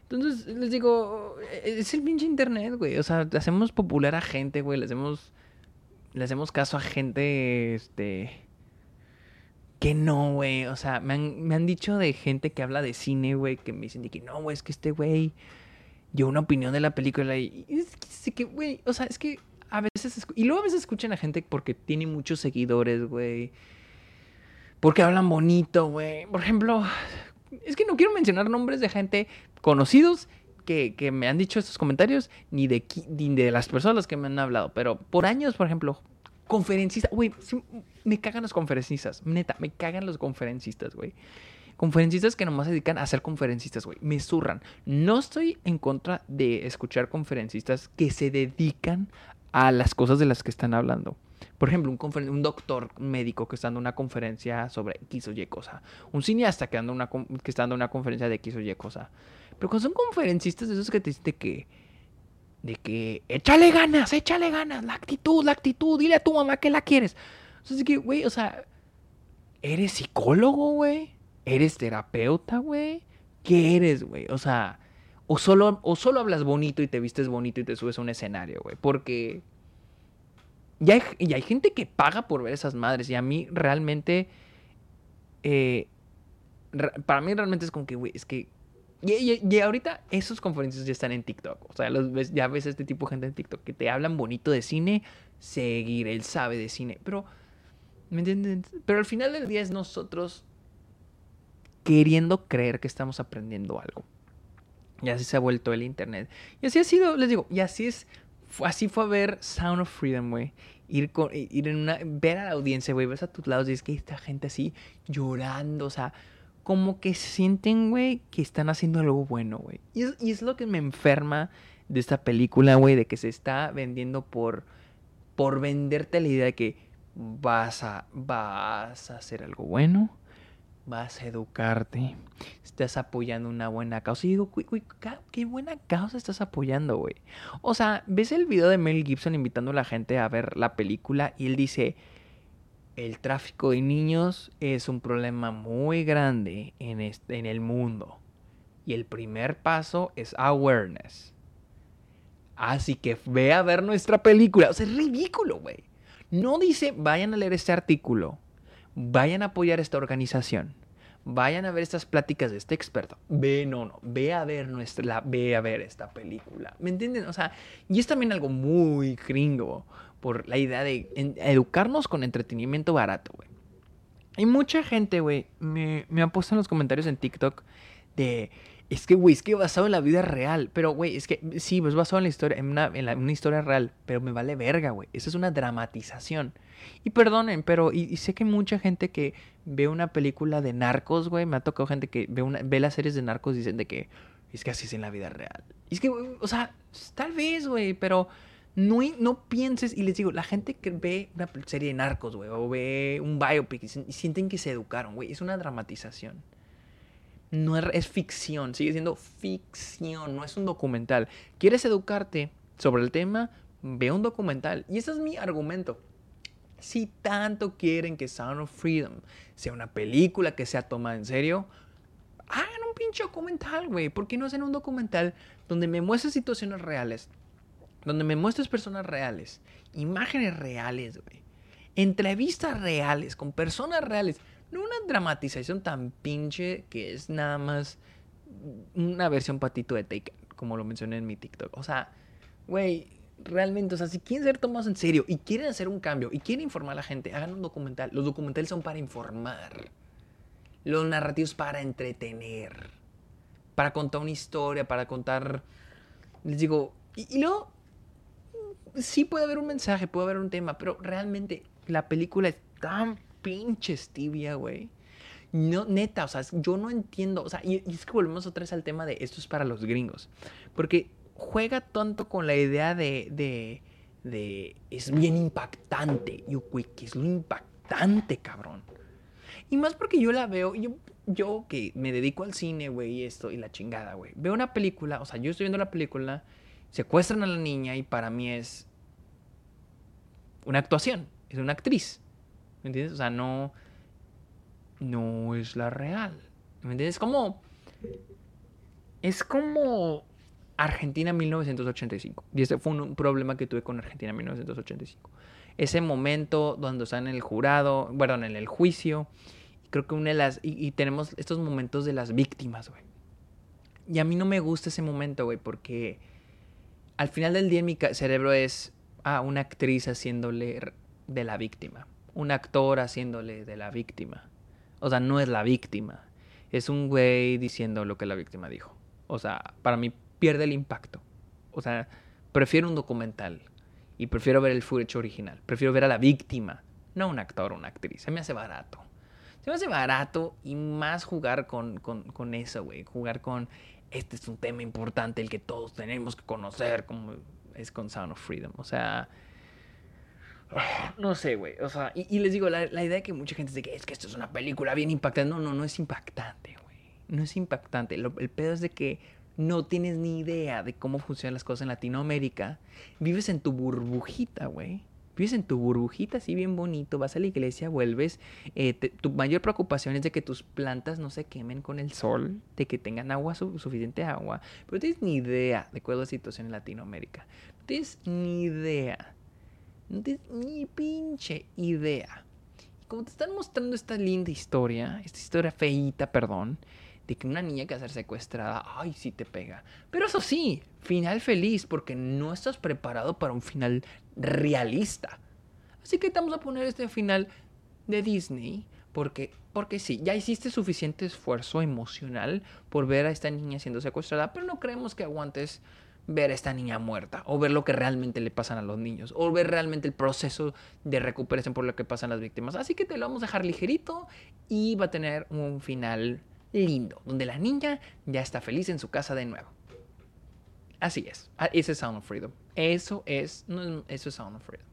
Entonces les digo, es el pinche internet, güey. O sea, hacemos popular a gente, güey. Le hacemos, le hacemos caso a gente, este... Que no, güey. O sea, me han, me han dicho de gente que habla de cine, güey, que me dicen que no, güey, es que este güey dio una opinión de la película y, es que, güey, o sea, es que a veces, y luego a veces escuchan a gente porque tiene muchos seguidores, güey. Porque hablan bonito, güey. Por ejemplo, es que no quiero mencionar nombres de gente conocidos que, que me han dicho estos comentarios, ni de, ni de las personas que me han hablado, pero por años, por ejemplo, conferencistas, güey, me cagan los conferencistas, neta, me cagan los conferencistas, güey. Conferencistas que nomás se dedican a ser conferencistas, güey. Me zurran. No estoy en contra de escuchar conferencistas que se dedican a las cosas de las que están hablando. Por ejemplo, un, doctor médico que está dando una conferencia sobre X o Y cosa. Un cineasta que, dando una, que está dando una conferencia de X o Y cosa. Pero cuando son conferencistas esos que te dicen que... De que... Échale ganas, échale ganas. La actitud, la actitud. Dile a tu mamá que la quieres. O sea, es que, güey, o sea... ¿Eres psicólogo, güey? ¿Eres terapeuta, güey? ¿Qué eres, güey? O sea, o solo, o solo hablas bonito y te vistes bonito y te subes a un escenario, güey. Porque y hay gente que paga por ver esas madres. Y a mí realmente... Eh, para mí realmente es como que, güey, es que... Y, ahorita esos conferencias ya están en TikTok. O sea, los ves, ya ves a este tipo de gente en TikTok que te hablan bonito de cine. Seguir, él sabe de cine. Pero... ¿Me entienden? Pero al final del día es nosotros queriendo creer que estamos aprendiendo algo. Y así se ha vuelto el internet. Y así ha sido, les digo, y así es, así fue a ver Sound of Freedom, güey. Ir, con, ir en una, ver a la audiencia, güey, ves a tus lados y es que esta gente así llorando, o sea, como que sienten, güey, que están haciendo algo bueno, güey. Y es, y es lo que me enferma de esta película, güey, de que se está vendiendo por, por venderte la idea de que vas a, vas a hacer algo bueno vas a educarte, estás apoyando una buena causa. Y digo, qué buena causa estás apoyando, güey. O sea, ves el video de Mel Gibson invitando a la gente a ver la película y él dice, el tráfico de niños es un problema muy grande en, este, en el mundo. Y el primer paso es awareness. Así que ve a ver nuestra película. O sea, es ridículo, güey. No dice, vayan a leer este artículo vayan a apoyar esta organización. Vayan a ver estas pláticas de este experto. Ve, no, no, ve a ver nuestra, ve a ver esta película. ¿Me entienden? O sea, y es también algo muy gringo por la idea de educarnos con entretenimiento barato, güey. Hay mucha gente, güey, me, me ha puesto en los comentarios en TikTok de... Es que, güey, es que basado en la vida real. Pero, güey, es que sí, pues basado en la historia, en una, en una historia real. Pero me vale verga, güey. Eso es una dramatización. Y perdonen, pero y, sé que mucha gente que ve una película de narcos, güey, me ha tocado gente que ve, una, ve las series de narcos y dicen de que es que así es en la vida real. Y es que, o sea, tal vez, güey, pero no, no pienses, y les digo, la gente que ve una serie de narcos, güey, o ve un biopic y, sienten que se educaron, güey, es una dramatización. No es, ficción, sigue siendo ficción, no es un documental. ¿Quieres educarte sobre el tema? Ve un documental. Y ese es mi argumento. Si tanto quieren que Sound of Freedom sea una película que sea tomada en serio, hagan un pinche documental, güey. ¿Por qué no hacen un documental donde me muestres situaciones reales? donde me muestres personas reales, imágenes reales, güey. Entrevistas reales con personas reales. No una dramatización tan pinche que es nada más una versión patito de Take, como lo mencioné en mi TikTok. O sea, güey, realmente, o sea, si quieren ser tomados en serio y quieren hacer un cambio y quieren informar a la gente, hagan un documental. Los documentales son para informar. Los narrativos para entretener. Para contar una historia, para contar... Les digo, y, y luego sí puede haber un mensaje, puede haber un tema, pero realmente la película es tan pinche tibia, güey. No, neta, o sea, yo no entiendo, o sea, y, es que volvemos otra vez al tema de esto es para los gringos, porque juega tanto con la idea de, de, es bien impactante, you quick, es lo impactante, cabrón. Y más porque yo la veo, yo, yo que me dedico al cine, güey, y esto, y la chingada, güey. Veo una película, o sea, yo estoy viendo la película secuestran a la niña y para mí es una actuación, es una actriz. ¿Me entiendes? O sea, no, no es la real. ¿Me entiendes? Es como, es como Argentina 1985. Y ese fue un, problema que tuve con Argentina 1985. Ese momento donde están en el jurado, bueno, en el juicio. Creo que una de las. Y, tenemos estos momentos de las víctimas, güey. Y a mí no me gusta ese momento, güey, porque al final del día en mi cerebro es ah, una actriz haciéndole de la víctima, un actor haciéndole de la víctima. O sea, no es la víctima, es un güey diciendo lo que la víctima dijo. O sea, para mí pierde el impacto. O sea, prefiero un documental y prefiero ver el footage original. Prefiero ver a la víctima, no un actor o una actriz. Se me hace barato. Se me hace barato y más jugar con, con, con eso, güey. Jugar con este es un tema importante, el que todos tenemos que conocer, como es con Sound of Freedom. O sea, no sé, güey. O sea, y, les digo, la, idea de que mucha gente dice que es que esto es una película bien impactante. No, no, no es impactante, güey. No es impactante. el pedo es de que no tienes ni idea de cómo funcionan las cosas en Latinoamérica. Vives en tu burbujita, güey vives en tu burbujita así bien bonito, vas a la iglesia, vuelves, eh, tu mayor preocupación es de que tus plantas no se quemen con el sol, de que tengan agua, suficiente agua, pero no tienes ni idea de cuál es la situación en Latinoamérica, no tienes ni idea, no tienes ni pinche idea. Y como te están mostrando esta linda historia, esta historia feíta, perdón, de que una niña que va a ser secuestrada, ay, sí te pega. Pero eso sí, final feliz, porque no estás preparado para un final realista. Así que vamos a poner este final de Disney, porque, porque sí, ya hiciste suficiente esfuerzo emocional por ver a esta niña siendo secuestrada, pero no creemos que aguantes ver a esta niña muerta, o ver lo que realmente le pasan a los niños, o ver realmente el proceso de recuperación por lo que pasan las víctimas. Así que te lo vamos a dejar ligerito y va a tener un final lindo, donde la niña ya está feliz en su casa de nuevo. Así es. Ah, ese es Sound of Freedom. Eso es. No, eso es Sound of Freedom.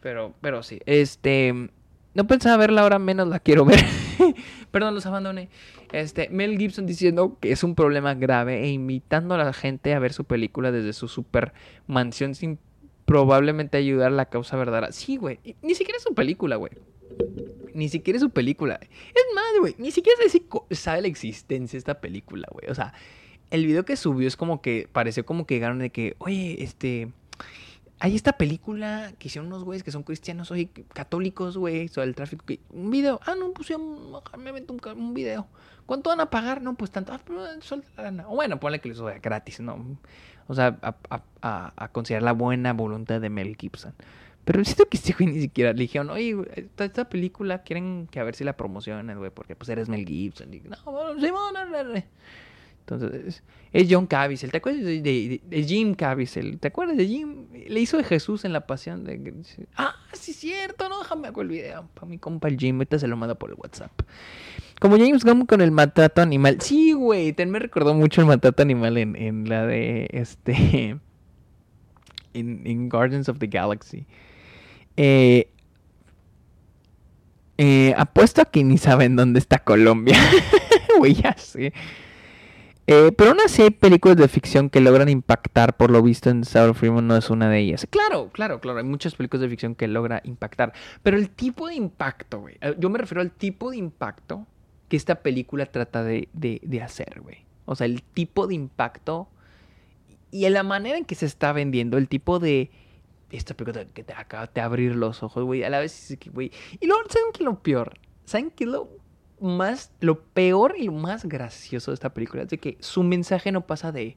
Pero, pero sí. Este. No pensaba verla ahora, menos la quiero ver. Perdón, los abandoné. Este, Mel Gibson diciendo que es un problema grave e invitando a la gente a ver su película desde su super mansión sin probablemente ayudar a la causa verdadera. Sí, güey. Ni siquiera es su película, güey. Ni siquiera es su película. Es más, güey. Ni siquiera sabe la existencia de esta película, güey. O sea, el video que subió es como que pareció como que llegaron de que, oye, este, hay esta película que hicieron unos güeyes que son cristianos, oye, católicos, güey, sobre el tráfico. Un video, ah, no, pusieron, me meto un, video. ¿Cuánto van a pagar? No, pues tanto, ah, pero suelta la lana. O bueno, ponle que les sea gratis, ¿no? O sea, a, a, considerar la buena voluntad de Mel Gibson. Pero siento que este güey ni siquiera le dijeron, oye, esta, película quieren que a ver si la promocionan, güey, porque pues eres Mel Gibson. No, bueno, Simón, entonces, es John Caviezel. ¿Te acuerdas de, Jim Caviezel? ¿Te acuerdas de Jim? Le hizo de Jesús en la pasión de... Ah, sí, cierto, no, déjame hago el video. Para mi compa el Jim, ahorita se lo manda por el WhatsApp. Como James Gunn con el maltrato animal. Sí, güey, me recordó mucho el maltrato animal en, en la de este... En, en Guardians of the Galaxy. Eh, eh, apuesto a que ni saben dónde está Colombia. Güey, ya sé. Eh, pero aún así hay películas de ficción que logran impactar, por lo visto en Sour Freeman no es una de ellas. Claro, claro, claro, hay muchas películas de ficción que logra impactar, pero el tipo de impacto, güey, eh, yo me refiero al tipo de impacto que esta película trata de, de, hacer, güey. O sea, el tipo de impacto y en la manera en que se está vendiendo, el tipo de... Esta película que te acaba de abrir los ojos, güey, a la vez, güey. Y luego, ¿saben qué es lo peor? ¿Saben qué es lo más, lo peor y lo más gracioso de esta película es de que su mensaje no pasa de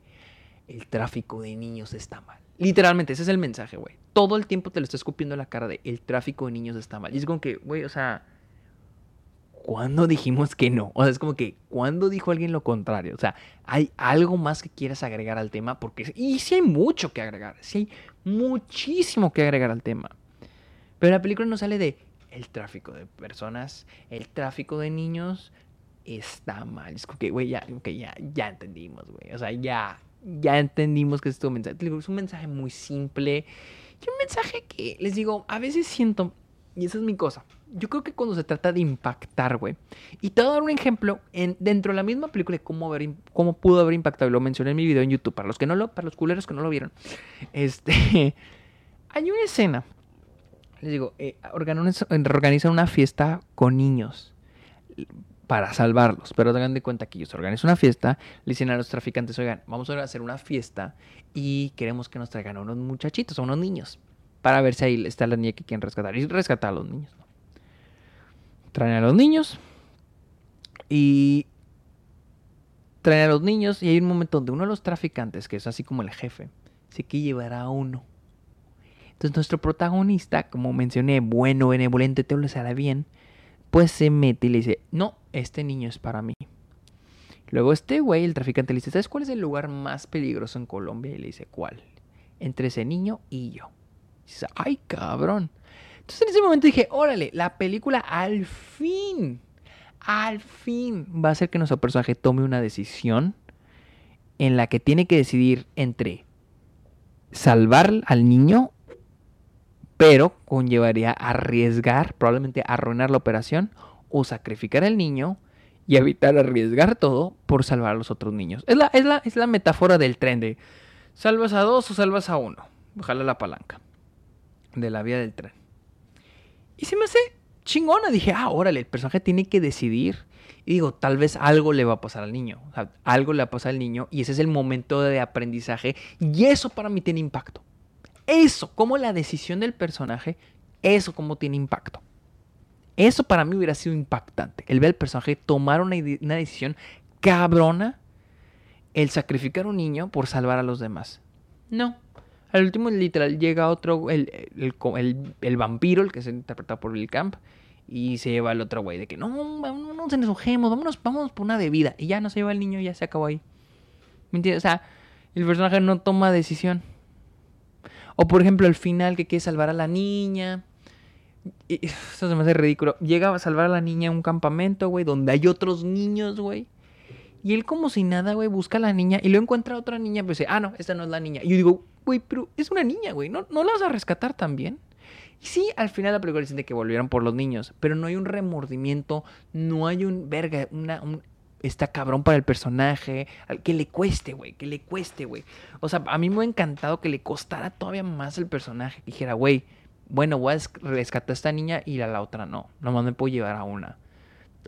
el tráfico de niños está mal. Literalmente, ese es el mensaje, güey. Todo el tiempo te lo está escupiendo en la cara de el tráfico de niños está mal. Y es como que, güey, o sea, ¿cuándo dijimos que no? O sea, es como que, ¿cuándo dijo alguien lo contrario? O sea, ¿hay algo más que quieras agregar al tema? Porque, y sí hay mucho que agregar, sí hay muchísimo que agregar al tema. Pero la película no sale de el tráfico de personas, el tráfico de niños está mal. Es que, güey, ya, ya, ya entendimos, güey. O sea, ya, ya entendimos que es tu mensaje. Es un mensaje muy simple. Y un mensaje que, les digo, a veces siento, y esa es mi cosa. Yo creo que cuando se trata de impactar, güey. Y te voy a dar un ejemplo en, dentro de la misma película de cómo, haber, cómo pudo haber impactado. Lo mencioné en mi video en YouTube. Para los que no lo, para los culeros que no lo vieron. Este. hay una escena les digo, eh, organizan una fiesta con niños para salvarlos. Pero tengan de cuenta que ellos organizan una fiesta, le dicen a los traficantes, oigan, vamos a hacer una fiesta y queremos que nos traigan a unos muchachitos, a unos niños, para ver si ahí está la niña que quieren rescatar. Y rescatar a los niños. Traen a los niños y traen a los niños y hay un momento donde uno de los traficantes, que es así como el jefe, se quiere llevar a uno entonces nuestro protagonista, como mencioné, bueno, benevolente, te lo hará bien, pues se mete y le dice, no, este niño es para mí. Luego este güey, el traficante, le dice, ¿sabes cuál es el lugar más peligroso en Colombia? Y le dice, ¿cuál? Entre ese niño y yo. Y dice, ay, cabrón. Entonces en ese momento dije, órale, la película al fin, al fin va a hacer que nuestro personaje tome una decisión en la que tiene que decidir entre salvar al niño pero conllevaría arriesgar, probablemente arruinar la operación o sacrificar al niño y evitar arriesgar todo por salvar a los otros niños. Es la, es la, es la metáfora del tren de salvas a dos o salvas a uno. Ojalá la palanca de la vía del tren. Y se me hace chingona. Dije, ah, órale, el personaje tiene que decidir. Y digo, tal vez algo le va a pasar al niño. algo le va a pasar al niño y ese es el momento de aprendizaje. Y eso para mí tiene impacto. Eso, como la decisión del personaje, eso como tiene impacto. Eso para mí hubiera sido impactante. El ver al personaje tomar una, decisión cabrona, el sacrificar un niño por salvar a los demás. No. Al último, literal, llega otro, el, el, vampiro, el que se interpretado por Bill Camp, y se lleva al otro güey de que no, no, no, nos enojemos, vámonos, vamos por una bebida. Y ya no se lleva el niño ya se acabó ahí. ¿Me entiendes? O sea, el personaje no toma decisión. O por ejemplo, el final que quiere salvar a la niña. eso se me hace ridículo. Llega a salvar a la niña en un campamento, güey, donde hay otros niños, güey. Y él como si nada, güey, busca a la niña y lo encuentra a otra niña, pues dice, ah, no, esta no es la niña. Y yo digo, güey, pero es una niña, güey, ¿no, ¿no la vas a rescatar también? Y sí, al final la película dice que volvieron por los niños, pero no hay un remordimiento, no hay un, verga, una, un, está cabrón para el personaje, que le cueste, güey, que le cueste, güey. O sea, a mí me ha encantado que le costara todavía más el personaje, que dijera, güey, bueno, voy a rescatar a esta niña y a la otra no, nomás me puedo llevar a una.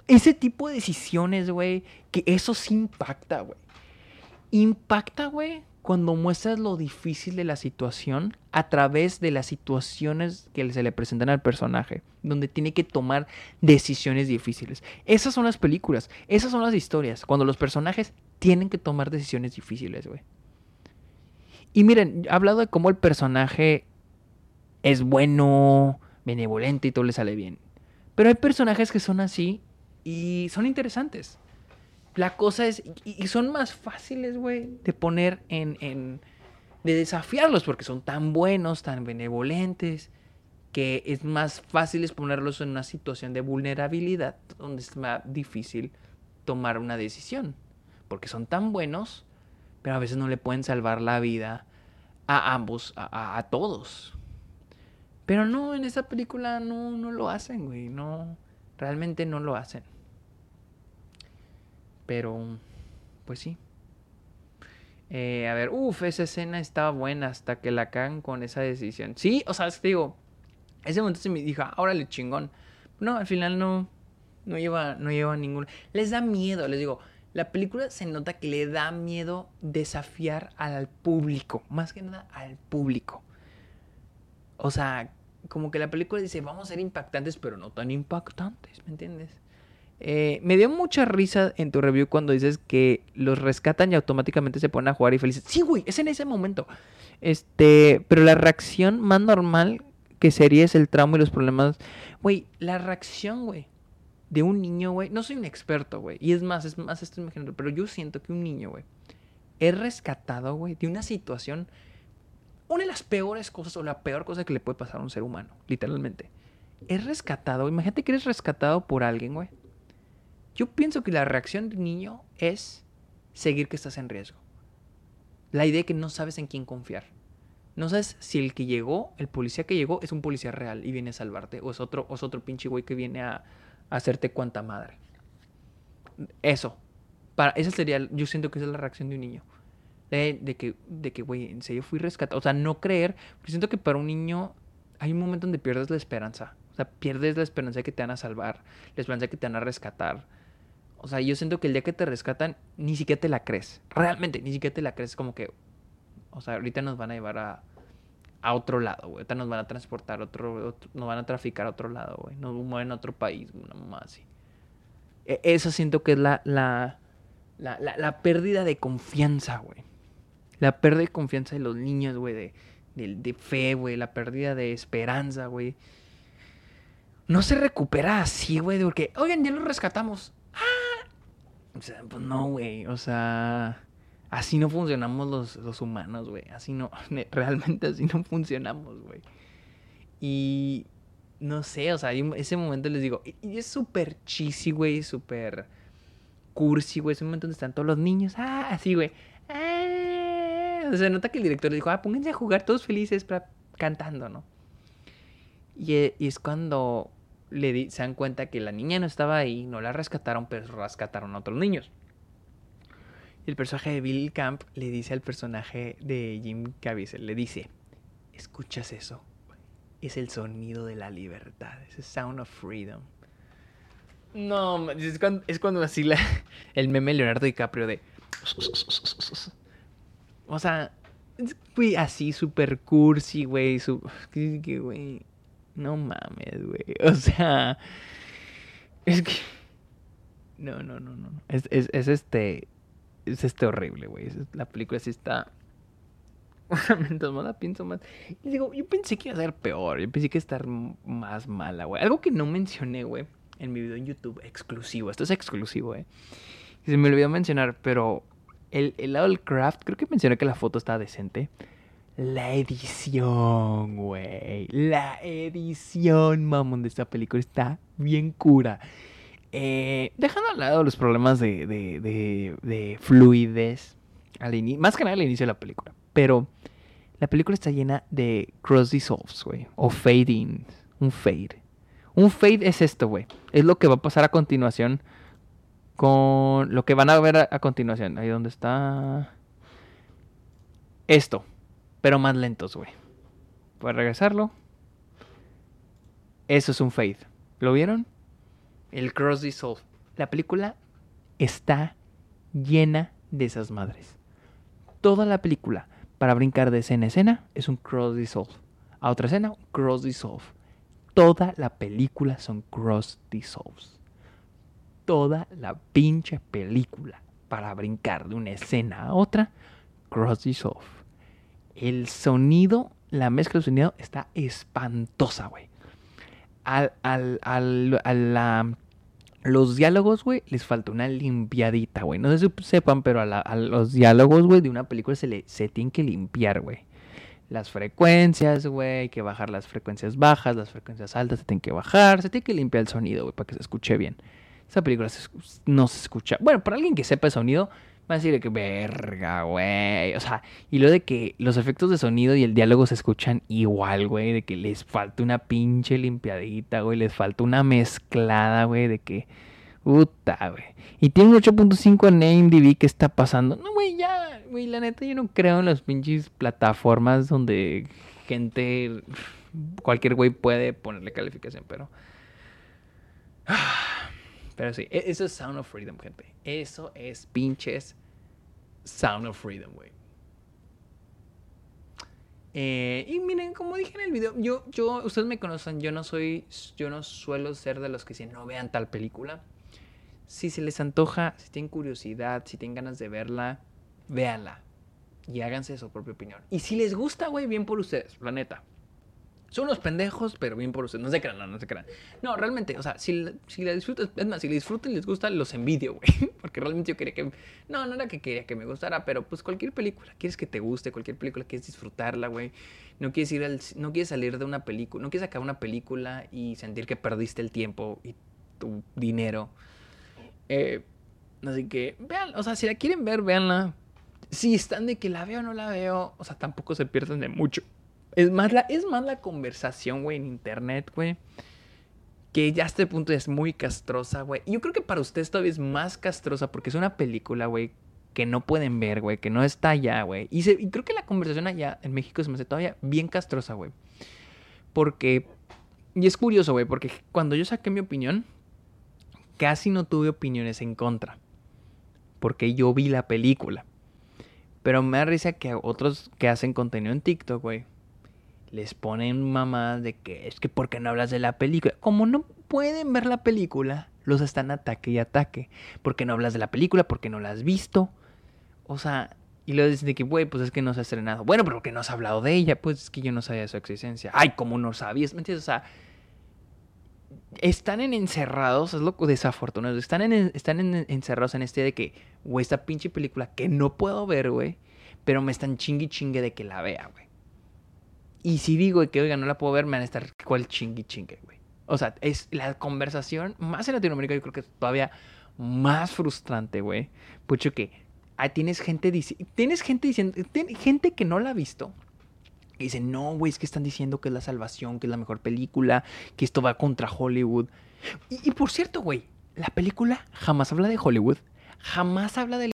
Ese tipo de decisiones, güey, que eso sí impacta, güey. Impacta, güey, cuando muestras lo difícil de la situación a través de las situaciones que se le presentan al personaje, donde tiene que tomar decisiones difíciles. Esas son las películas, esas son las historias, cuando los personajes tienen que tomar decisiones difíciles, güey. Y miren, he hablado de cómo el personaje es bueno, benevolente y todo le sale bien. Pero hay personajes que son así y son interesantes. La cosa es, y, son más fáciles, güey, de poner en, en, de desafiarlos porque son tan buenos, tan benevolentes, que es más fácil ponerlos en una situación de vulnerabilidad donde es más difícil tomar una decisión. Porque son tan buenos, pero a veces no le pueden salvar la vida a ambos, a, a todos. Pero no, en esa película no, no lo hacen, güey. No, realmente no lo hacen. Pero, pues sí. Eh, a ver, uff, esa escena estaba buena hasta que la cagan con esa decisión. Sí, o sea, te digo, ese momento se me dijo, órale, chingón. No, al final no, no lleva, no lleva ningún. Les da miedo, les digo. La película se nota que le da miedo desafiar al público, más que nada al público. O sea, como que la película dice, vamos a ser impactantes, pero no tan impactantes, ¿me entiendes? Eh, me dio mucha risa en tu review cuando dices que los rescatan y automáticamente se ponen a jugar y felices. Sí, güey, es en ese momento. Este, pero la reacción más normal que sería es el trauma y los problemas. Güey, la reacción, güey, de un niño, güey. No soy un experto, güey. Y es más, es más, estoy imaginando. Pero yo siento que un niño, güey, es rescatado, güey, de una situación. Una de las peores cosas o la peor cosa que le puede pasar a un ser humano, literalmente. Es rescatado. Imagínate que eres rescatado por alguien, güey yo pienso que la reacción del niño es seguir que estás en riesgo. La idea de que no sabes en quién confiar. No sabes si el que llegó, el policía que llegó, es un policía real y viene a salvarte. O es otro, o es otro pinche güey que viene a, hacerte cuanta madre. Eso. Para, esa sería, yo siento que esa es la reacción de un niño. De, que, de que, güey, en serio fui rescatado. O sea, no creer. Yo siento que para un niño hay un momento donde pierdes la esperanza. O sea, pierdes la esperanza de que te van a salvar. La esperanza de que te van a rescatar. O sea, yo siento que el día que te rescatan, ni siquiera te la crees. Realmente, ni siquiera te la crees. Como que, o sea, ahorita nos van a llevar a, a otro lado, güey. Ahorita nos van a transportar otro, nos van a traficar a otro lado, güey. Nos mueven a otro país, una mamá así. E, eso siento que es la, la, la, la, pérdida de confianza, güey. La pérdida de confianza de los niños, güey. De, de, de fe, güey. La pérdida de esperanza, güey. No se recupera así, güey. Porque, oigan, ya lo rescatamos. O sea, pues no, güey. O sea, así no funcionamos los, los humanos, güey. Así no, realmente así no funcionamos, güey. Y no sé, o sea, ese momento les digo, y es súper cheesy, güey, súper cursi, güey. Ese momento donde están todos los niños, ah, así, güey. Ah. O sea, nota que el director dijo, ah, pónganse a jugar todos felices para, cantando, ¿no? Y, y es cuando le se dan cuenta que la niña no estaba ahí, no la rescataron, pero rescataron a otros niños. El personaje de Bill Camp le dice al personaje de Jim Caviezel, le dice, ¿escuchas eso? Es el sonido de la libertad, es el sound of freedom. No, es cuando, es cuando así la, el meme Leonardo DiCaprio de... O sea, fui así súper cursi, güey. Güey. No mames, güey. O sea, es que... No, no, no, no. Es, es, es este... Es este horrible, güey. La película sí está... Mientras más la pienso más... Y digo, yo pensé que iba a ser peor. Yo pensé que iba a estar más mala, güey. Algo que no mencioné, güey. En mi video en YouTube exclusivo. Esto es exclusivo. Y se me olvidó mencionar, pero... El, el lado del craft, creo que mencioné que la foto estaba decente. La edición, güey. La edición, mamón, de esta película está bien cura. Eh, dejando al lado los problemas de, de, de, de fluidez, más que nada al inicio de la película. Pero la película está llena de cross dissolves, güey. O fading. Un fade. Un fade es esto, güey. Es lo que va a pasar a continuación con lo que van a ver a, a continuación. Ahí donde está. Esto pero más lentos, güey. Puedes regresarlo. Eso es un fade. ¿Lo vieron? El Cross Dissolve. La película está llena de esas madres. Toda la película, para brincar de escena a escena, es un Cross Dissolve. A otra escena, Cross Dissolve. Toda la película son Cross Dissolves. Toda la pinche película, para brincar de una escena a otra, Cross Dissolve el sonido, la mezcla de sonido está espantosa, güey. Al, al, al, a los diálogos, güey, les falta una limpiadita, güey. No sé si sepan, pero a, la, los diálogos, güey, de una película se, le, tienen que limpiar, güey. Las frecuencias, güey, hay que bajar las frecuencias bajas, las frecuencias altas se tienen que bajar, se tiene que limpiar el sonido, güey, para que se escuche bien. Esa película no se escucha. Bueno, para alguien que sepa el sonido, va a decir que verga, güey. O sea, y lo de que los efectos de sonido y el diálogo se escuchan igual, güey. De que les falta una pinche limpiadita, güey. Les falta una mezclada, güey. De que. Puta, güey. Y tiene un 8.5 en AMDB. ¿Qué está pasando? No, güey, ya. Güey, la neta, yo no creo en las pinches plataformas donde gente. Cualquier güey puede ponerle calificación, pero. Pero sí, e-, eso es Sound of Freedom, gente. Eso es pinches Sound of Freedom, güey. Eh, y miren, como dije en el video, yo, yo, ustedes me conocen, yo no soy, yo no suelo ser de los que dicen no vean tal película. Si se les antoja, si tienen curiosidad, si tienen ganas de verla, véanla. Y háganse su propia opinión. Y si les gusta, güey, bien por ustedes, la neta. Son unos pendejos, pero bien por ustedes. No se crean, no, no se crean. No, realmente, o sea, si, si la disfrutan, es más, si la disfrutan y les gusta, los envidio, güey. Porque realmente yo quería que. No, no era que quería que me gustara, pero pues cualquier película, quieres que te guste, cualquier película, quieres disfrutarla, güey. No quieres ir al. No quieres salir de una película, no quieres acabar una película y sentir que perdiste el tiempo y tu dinero. Eh, así que, vean, o sea, si la quieren ver, véanla. Si están de que la veo o no la veo, o sea, tampoco se pierden de mucho. Es más la, es más la conversación, güey, en internet, güey. Que ya a este punto es muy castrosa, güey. Y yo creo que para ustedes todavía es más castrosa porque es una película, güey, que no pueden ver, güey, que no está allá, güey. Y, y, creo que la conversación allá en México se me hace todavía bien castrosa, güey. Porque... Y es curioso, güey, porque cuando yo saqué mi opinión, casi no tuve opiniones en contra. Porque yo vi la película. Pero me da risa que otros que hacen contenido en TikTok, güey, les ponen mamás de que es que porque no hablas de la película. Como no pueden ver la película, los están ataque y ataque. Porque no hablas de la película, porque no la has visto. O sea, y luego dicen de que, güey, pues es que no se ha estrenado. Bueno, pero que no has hablado de ella. Pues es que yo no sabía de su existencia. Ay, como no sabías? ¿Me entiendes? O sea, están en encerrados, es lo desafortunado. Están, en, están en, encerrados en este de que, güey, esta pinche película que no puedo ver, güey. Pero me están chingue chingue de que la vea, güey. Y si digo que, oiga, no la puedo ver, me van a estar cual chingui chingue, güey. O sea, es la conversación, más en Latinoamérica, yo creo que todavía más frustrante, güey. Pucho que ah, tienes gente tienes gente diciendo, gente que no la ha visto. Y dice, no, güey, es que están diciendo que es la salvación, que es la mejor película, que esto va contra Hollywood. Y, y por cierto, güey, la película jamás habla de Hollywood, jamás habla de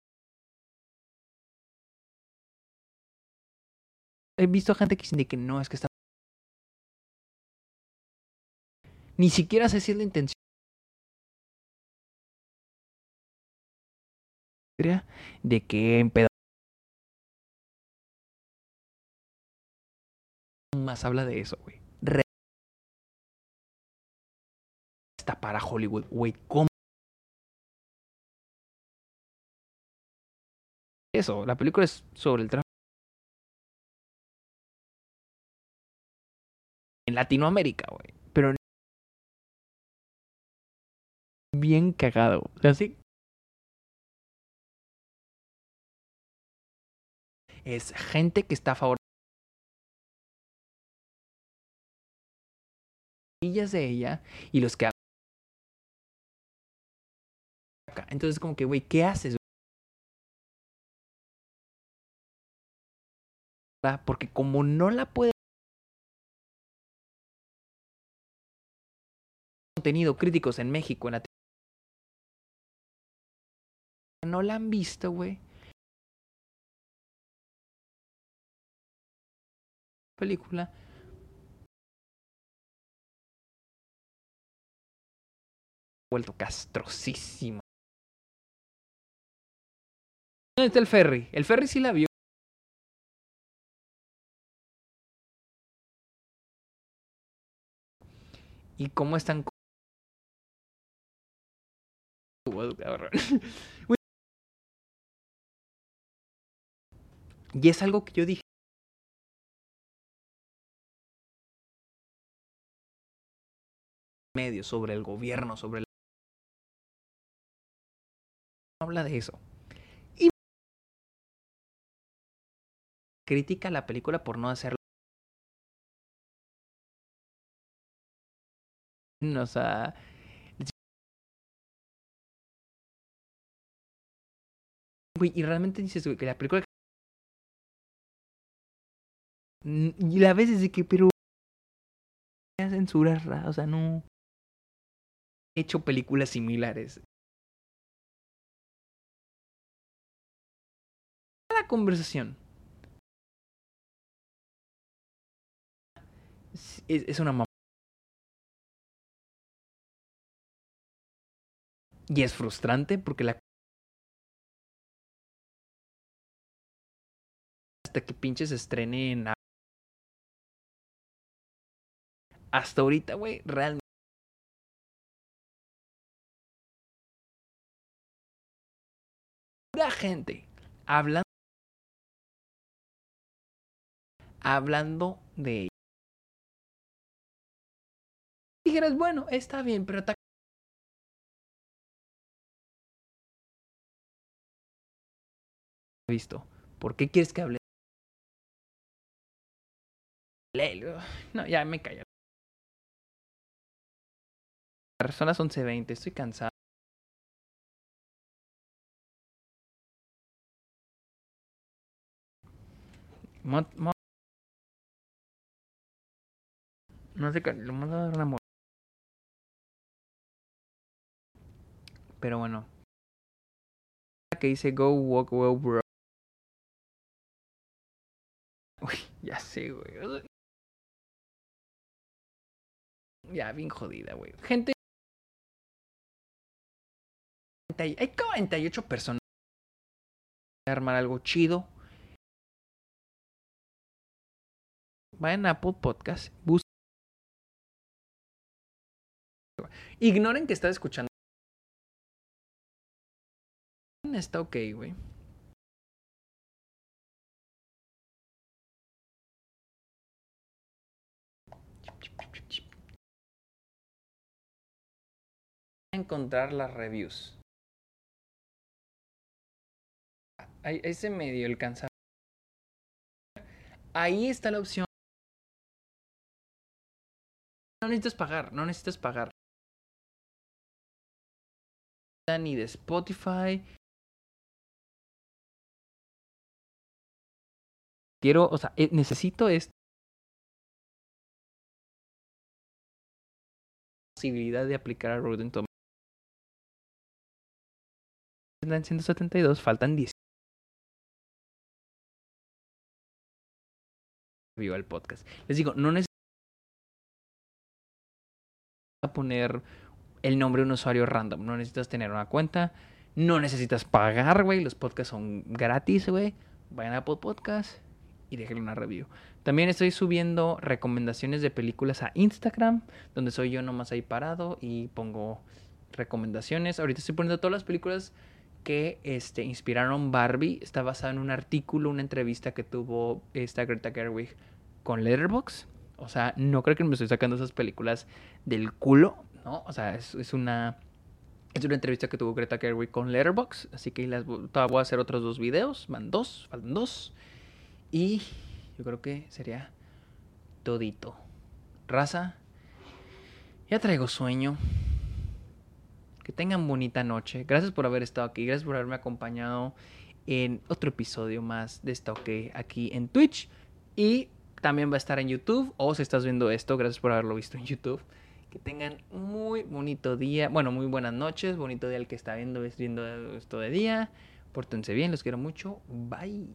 he visto gente que dice que no, es que está... Ni siquiera sé si es la intención. De que en. Más habla de eso, güey. Está para Hollywood, güey. ¿Cómo? Eso, la película es sobre el tráfico. En Latinoamérica, güey. Pero bien cagado. O. Es gente que está a favor de ella y los que entonces como que güey qué haces porque como no la puede contenido críticos en México, en la no la han visto, güey. Película. Vuelto castrosísimo. ¿Dónde está el ferry? El ferry sí la vio. ¿Y cómo están y es algo que yo dije. Medio sobre el gobierno, sobre el... No habla de eso. Y critica la película por no hacerlo. O sea, Y realmente dices, que la película. Y la vez de que, pero. Censuras, o sea, no. He hecho películas similares. La conversación. Es, es una mamá. Y es frustrante porque la que pinches estrene en... Hasta ahorita, güey, realmente... La gente hablando hablando de dijeras bueno está bien pero visto. Por qué quieres que hable No, ya me callo. Son las 11.20, estoy cansado. no sé, lo mando a dar una Pero bueno. Que dice Go Walk Well Bro. Uy, ya sé, güey. Ya, bien jodida, güey. Gente. Hay 48 personas. Armar algo chido. Vayan a Apple Podcast. Busquen. Ignoren que está escuchando. Está ok, güey. Encontrar las reviews. Ahí, ese medio el cansado. Ahí está la opción. No necesitas pagar, no necesitas pagar. Ni de Spotify. Quiero, o sea, eh, necesito esta posibilidad de aplicar a Rotten Tomatoes. En 172, faltan 10. Viva el podcast. Les digo, no necesitas poner el nombre de un usuario random. No necesitas tener una cuenta. No necesitas pagar, güey. Los podcasts son gratis, güey. Vayan a Apple Podcast y déjenle una review. También estoy subiendo recomendaciones de películas a Instagram, donde soy yo nomás ahí parado y pongo recomendaciones. Ahorita estoy poniendo todas las películas que este, inspiraron Barbie. Está basado en un artículo, una entrevista que tuvo esta Greta Gerwig con Letterboxd. O sea, no creo que me estoy sacando esas películas del culo, ¿no? O sea, es, una... Es una entrevista que tuvo Greta Gerwig con Letterboxd, así que las voy a hacer otros dos videos, van dos, faltan dos. Y yo creo que sería todito. Raza, ya traigo sueño. Que tengan bonita noche. Gracias por haber estado aquí. Gracias por haberme acompañado en otro episodio más de Stoke aquí en Twitch. Y también va a estar en YouTube. O si estás viendo esto, gracias por haberlo visto en YouTube. Que tengan muy bonito día. Bueno, muy buenas noches. Bonito día el que está viendo, viendo esto de día. Pórtense bien, los quiero mucho. Bye.